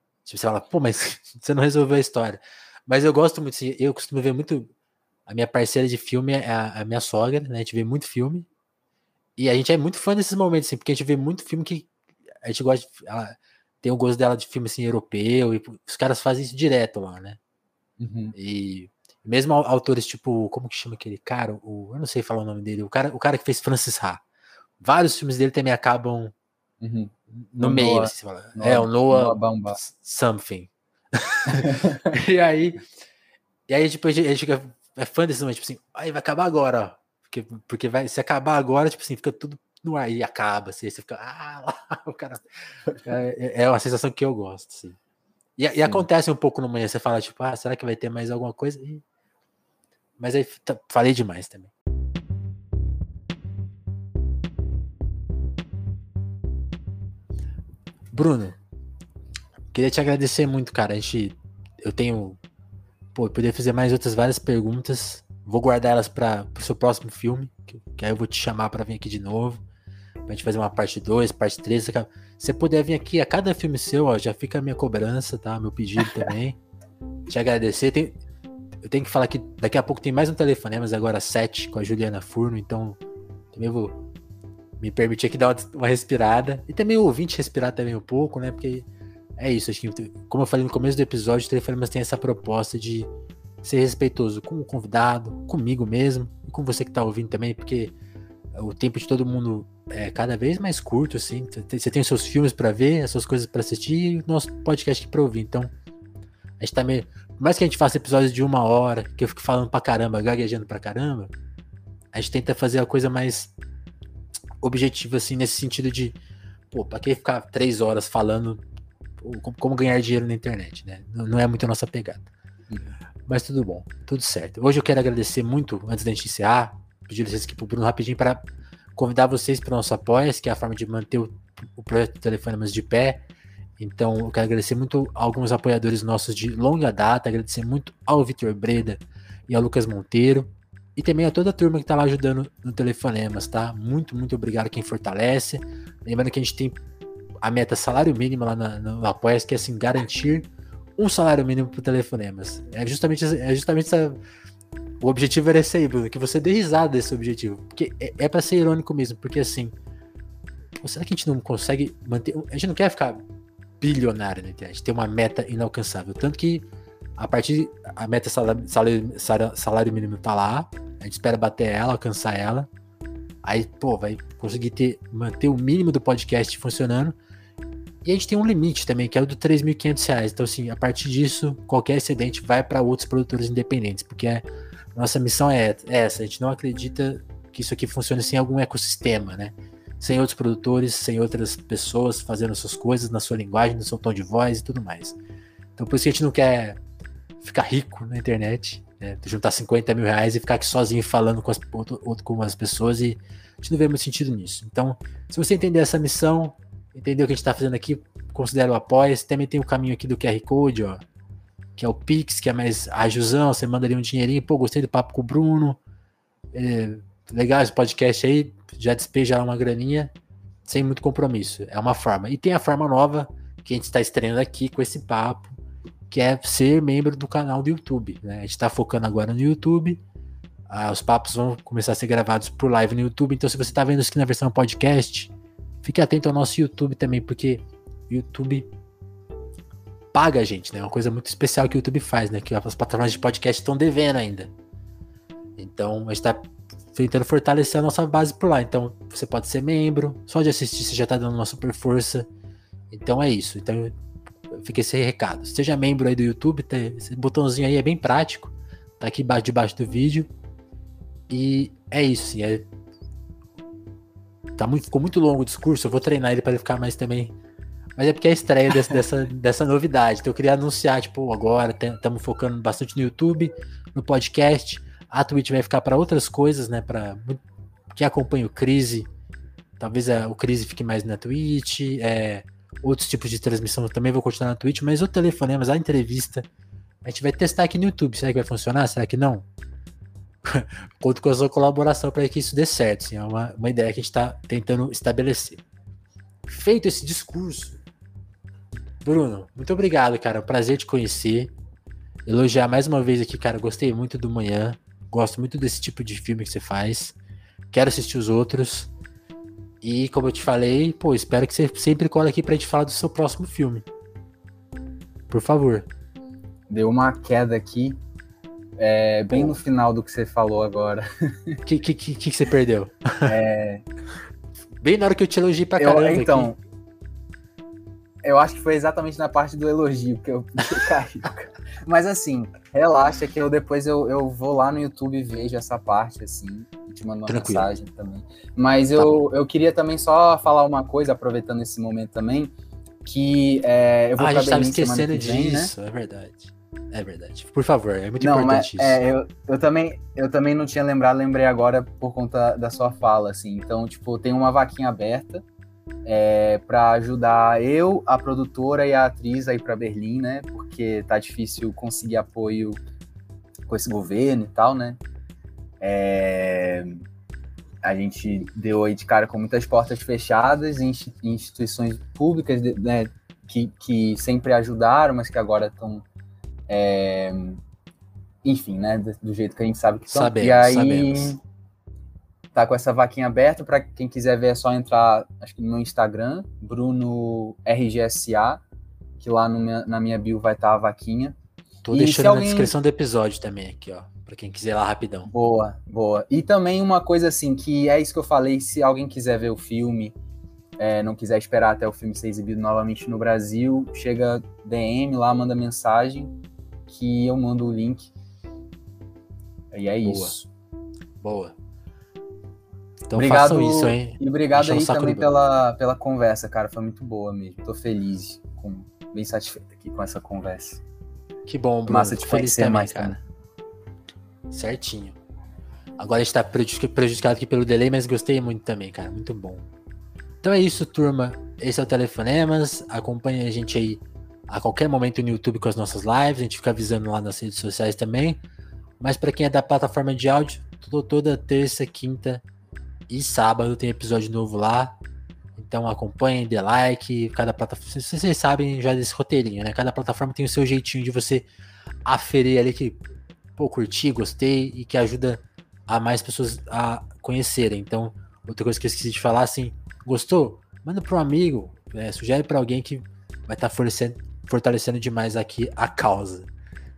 [laughs] tipo, você fala, pô, mas [laughs] você não resolveu a história. Mas eu gosto muito, assim, eu costumo ver muito, a minha parceira de filme é a, a minha sogra, né, a gente vê muito filme, e a gente é muito fã desses momentos, assim, porque a gente vê muito filme que a gente gosta, de, ela tem o gosto dela de filme, assim, europeu, e os caras fazem isso direto lá, né.
Uhum.
E mesmo au- autores tipo, como que chama aquele cara? O, eu não sei falar o nome dele. O cara, o cara que fez Francis Ha. Vários filmes dele também acabam
Uhum.
no meio,
Noah-
assim, você fala.
Noah-
é, o Noah,
Noah.
Something. [laughs] e aí, e aí tipo, a gente a gente fica é fã desse momento, tipo assim, aí vai acabar agora, ó. Porque, porque vai, se acabar agora, tipo assim, fica tudo no ar e acaba, assim, você fica, ah, lá, [laughs] o cara. É, é uma sensação que eu gosto, assim. E, e acontece um pouco no manhã, você fala, tipo, ah, será que vai ter mais alguma coisa? E- Mas aí tá- falei demais também. Bruno, queria te agradecer muito, cara. A gente, eu tenho, pô, eu poderia fazer mais outras várias perguntas. Vou guardar elas para o seu próximo filme, que, que aí eu vou te chamar para vir aqui de novo, pra gente fazer uma parte 2, parte 3. Se você puder vir aqui a cada filme seu, ó, já fica a minha cobrança, tá? Meu pedido também. [laughs] te agradecer. Tem- eu tenho que falar que daqui a pouco tem mais um telefonema, mas agora sete com a Juliana Furno, então também vou me permitir aqui dar uma, respirada. E também o ouvinte respirar também um pouco, né? Porque é isso, acho que, como eu falei no começo do episódio, o Telefonemas tem essa proposta de ser respeitoso com o convidado, comigo mesmo, e com você que tá ouvindo também, porque o tempo de todo mundo é cada vez mais curto, assim. Você tem os seus filmes para ver, as suas coisas para assistir e o nosso podcast pra ouvir. Então, a gente tá meio. Por mais que a gente faça episódios de uma hora, que eu fico falando pra caramba, gaguejando pra caramba, a gente tenta fazer a coisa mais objetiva, assim, nesse sentido de, pô, pra que ficar três horas falando como, ganhar dinheiro na internet, né? Não, não é muito a nossa pegada. Mas tudo bom, tudo certo. Hoje eu quero agradecer muito, antes da gente encerrar, pedir licença aqui pro Bruno rapidinho para convidar vocês para o nosso apoia que é a forma de manter o, o projeto Telefonemas de pé. Então, eu quero agradecer muito a alguns apoiadores nossos de longa data, agradecer muito ao Vitor Breda e ao Lucas Monteiro, e também a toda a turma que está lá ajudando no Telefonemas, tá? Muito, muito obrigado quem fortalece. Lembrando que a gente tem a meta salário mínimo lá na, no Apoia, que é assim, garantir um salário mínimo para Telefonemas. É justamente, é justamente essa, o objetivo era esse aí, Bruno, que você dê risada desse objetivo. Porque é, é para ser irônico mesmo, porque assim, será que a gente não consegue manter. A gente não quer ficar bilionário na internet, ter uma meta inalcançável. Tanto que a partir a meta salário, salário, salário mínimo tá lá, a gente espera bater ela, alcançar ela. Aí, pô, vai conseguir ter, manter o mínimo do podcast funcionando. E a gente tem um limite também, que é o do 3.500 reais. Então, assim, a partir disso, qualquer excedente vai para outros produtores independentes, porque é, nossa missão é essa. A gente não acredita que isso aqui funcione sem algum ecossistema, né? sem outros produtores, sem outras pessoas fazendo suas coisas na sua linguagem, no seu tom de voz e tudo mais. Então por isso que a gente não quer ficar rico na internet, né? juntar 50 mil reais e ficar aqui sozinho falando com as, outro, com as pessoas e a gente não vê muito sentido nisso. Então, se você entender essa missão, entender o que a gente está fazendo aqui, considere o. Você também tem o caminho aqui do QR Code, ó, que é o Pix, que é mais ágilzão, você manda ali um dinheirinho, pô, gostei do papo com o Bruno, é, legal esse podcast aí, já despeja uma graninha sem muito compromisso. É uma forma. E tem a forma nova que a gente está estreando aqui com esse papo, que é ser membro do canal do YouTube. Né? A gente está focando agora no YouTube. Ah, os papos vão começar a ser gravados por live no YouTube. Então, se você está vendo isso aqui na versão podcast, fique atento ao nosso YouTube também, porque YouTube paga a gente, né? É uma coisa muito especial que o YouTube faz, né? Que as plataformas de podcast estão devendo ainda. Então, a gente está tentando fortalecer a nossa base por lá. Então, você pode ser membro, só de assistir você já tá dando uma super força. Então é isso. Então, fica esse recado. Seja membro aí do YouTube, tá, esse botãozinho aí é bem prático. Tá aqui debaixo do vídeo. E é isso, sim. É... Tá muito, ficou muito longo o discurso, eu vou treinar ele para ele ficar mais também. Mas é porque é a estreia desse, dessa, dessa novidade. Então eu queria anunciar, tipo, agora estamos focando bastante no YouTube, no podcast a Twitch vai ficar para outras coisas, né? Para quem acompanha o Crise, talvez a, o Crise fique mais na Twitch, é, outros tipos de transmissão também vão continuar na Twitch, mas o telefonema, a entrevista, a gente vai testar aqui no YouTube. Será que vai funcionar? Será que não? [laughs] Conto com a sua colaboração para que isso dê certo. Assim, é uma, uma ideia que a gente está tentando estabelecer. Feito esse discurso, Bruno, muito obrigado, cara. Prazer te conhecer. Elogiar mais uma vez aqui, cara. Gostei muito do manhã. Gosto muito desse tipo de filme que você faz. Quero assistir os outros. E como eu te falei, pô, espero que você sempre cole aqui pra gente falar do seu próximo filme. Por favor.
Deu uma queda aqui. É, bem no final do que você falou agora.
O que, que, que, que, você perdeu?
É...
bem na hora que eu te elogiei pra caramba.
Eu, então, aqui. Eu acho que foi exatamente na parte do elogio que eu, [laughs] que eu caí. Mas assim, relaxa que eu depois eu, eu vou lá no YouTube e vejo essa parte, assim, e te mando uma Tranquilo. mensagem também. Mas tá eu, eu queria também só falar uma coisa, aproveitando esse momento também, que é, eu vou
ah, a gente tava esquecendo vem, né? disso, né? é verdade. É verdade. Por favor, é muito não, importante
mas, isso. É, eu, eu, também, eu também não tinha lembrado, lembrei agora por conta da sua fala, assim. Então, tipo, tem uma vaquinha aberta é, para ajudar eu, a produtora e a atriz aí para Berlim, né? Porque tá difícil conseguir apoio com esse governo e tal, né? É, a gente deu aí de cara com muitas portas fechadas instituições públicas né, que, que sempre ajudaram, mas que agora estão. É, enfim, né? Do jeito que a gente sabe que estão.
Sabemos, e aí, sabemos
tá com essa vaquinha aberta para quem quiser ver é só entrar acho que no Instagram Bruno RGSA que lá minha, na minha bio vai estar tá a vaquinha.
Tô e deixando alguém... na descrição do episódio também aqui ó para quem quiser lá rapidão.
Boa boa. E também uma coisa assim que é isso que eu falei se alguém quiser ver o filme é, não quiser esperar até o filme ser exibido novamente no Brasil chega DM lá manda mensagem que eu mando o link. E é
boa.
isso.
Boa
então obrigado, façam isso, hein? E obrigado aí também pela, pela conversa, cara. Foi muito boa mesmo. Tô feliz, com, bem satisfeito aqui com essa conversa.
Que bom, Bruno.
Massa de feliz também, mais, cara.
Certinho. Agora a gente tá prejudicado aqui pelo delay, mas gostei muito também, cara. Muito bom. Então é isso, turma. Esse é o Telefonemas. Acompanhe a gente aí a qualquer momento no YouTube com as nossas lives. A gente fica avisando lá nas redes sociais também. Mas para quem é da plataforma de áudio, toda terça, quinta e sábado tem episódio novo lá. Então acompanhem, dê like. Cada plataforma. Vocês sabem já desse roteirinho, né? Cada plataforma tem o seu jeitinho de você aferir ali que, pô, curti, gostei e que ajuda a mais pessoas a conhecerem. Então, outra coisa que eu esqueci de falar, assim, gostou? Manda para um amigo, é, sugere para alguém que vai estar tá fortalecendo, fortalecendo demais aqui a causa.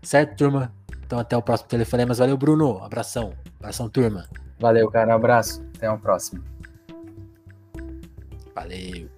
Certo, turma? Então até o próximo telefonema. Valeu, Bruno. Abração. Abração, turma.
Valeu, cara. Um abraço. Até o próximo.
Valeu.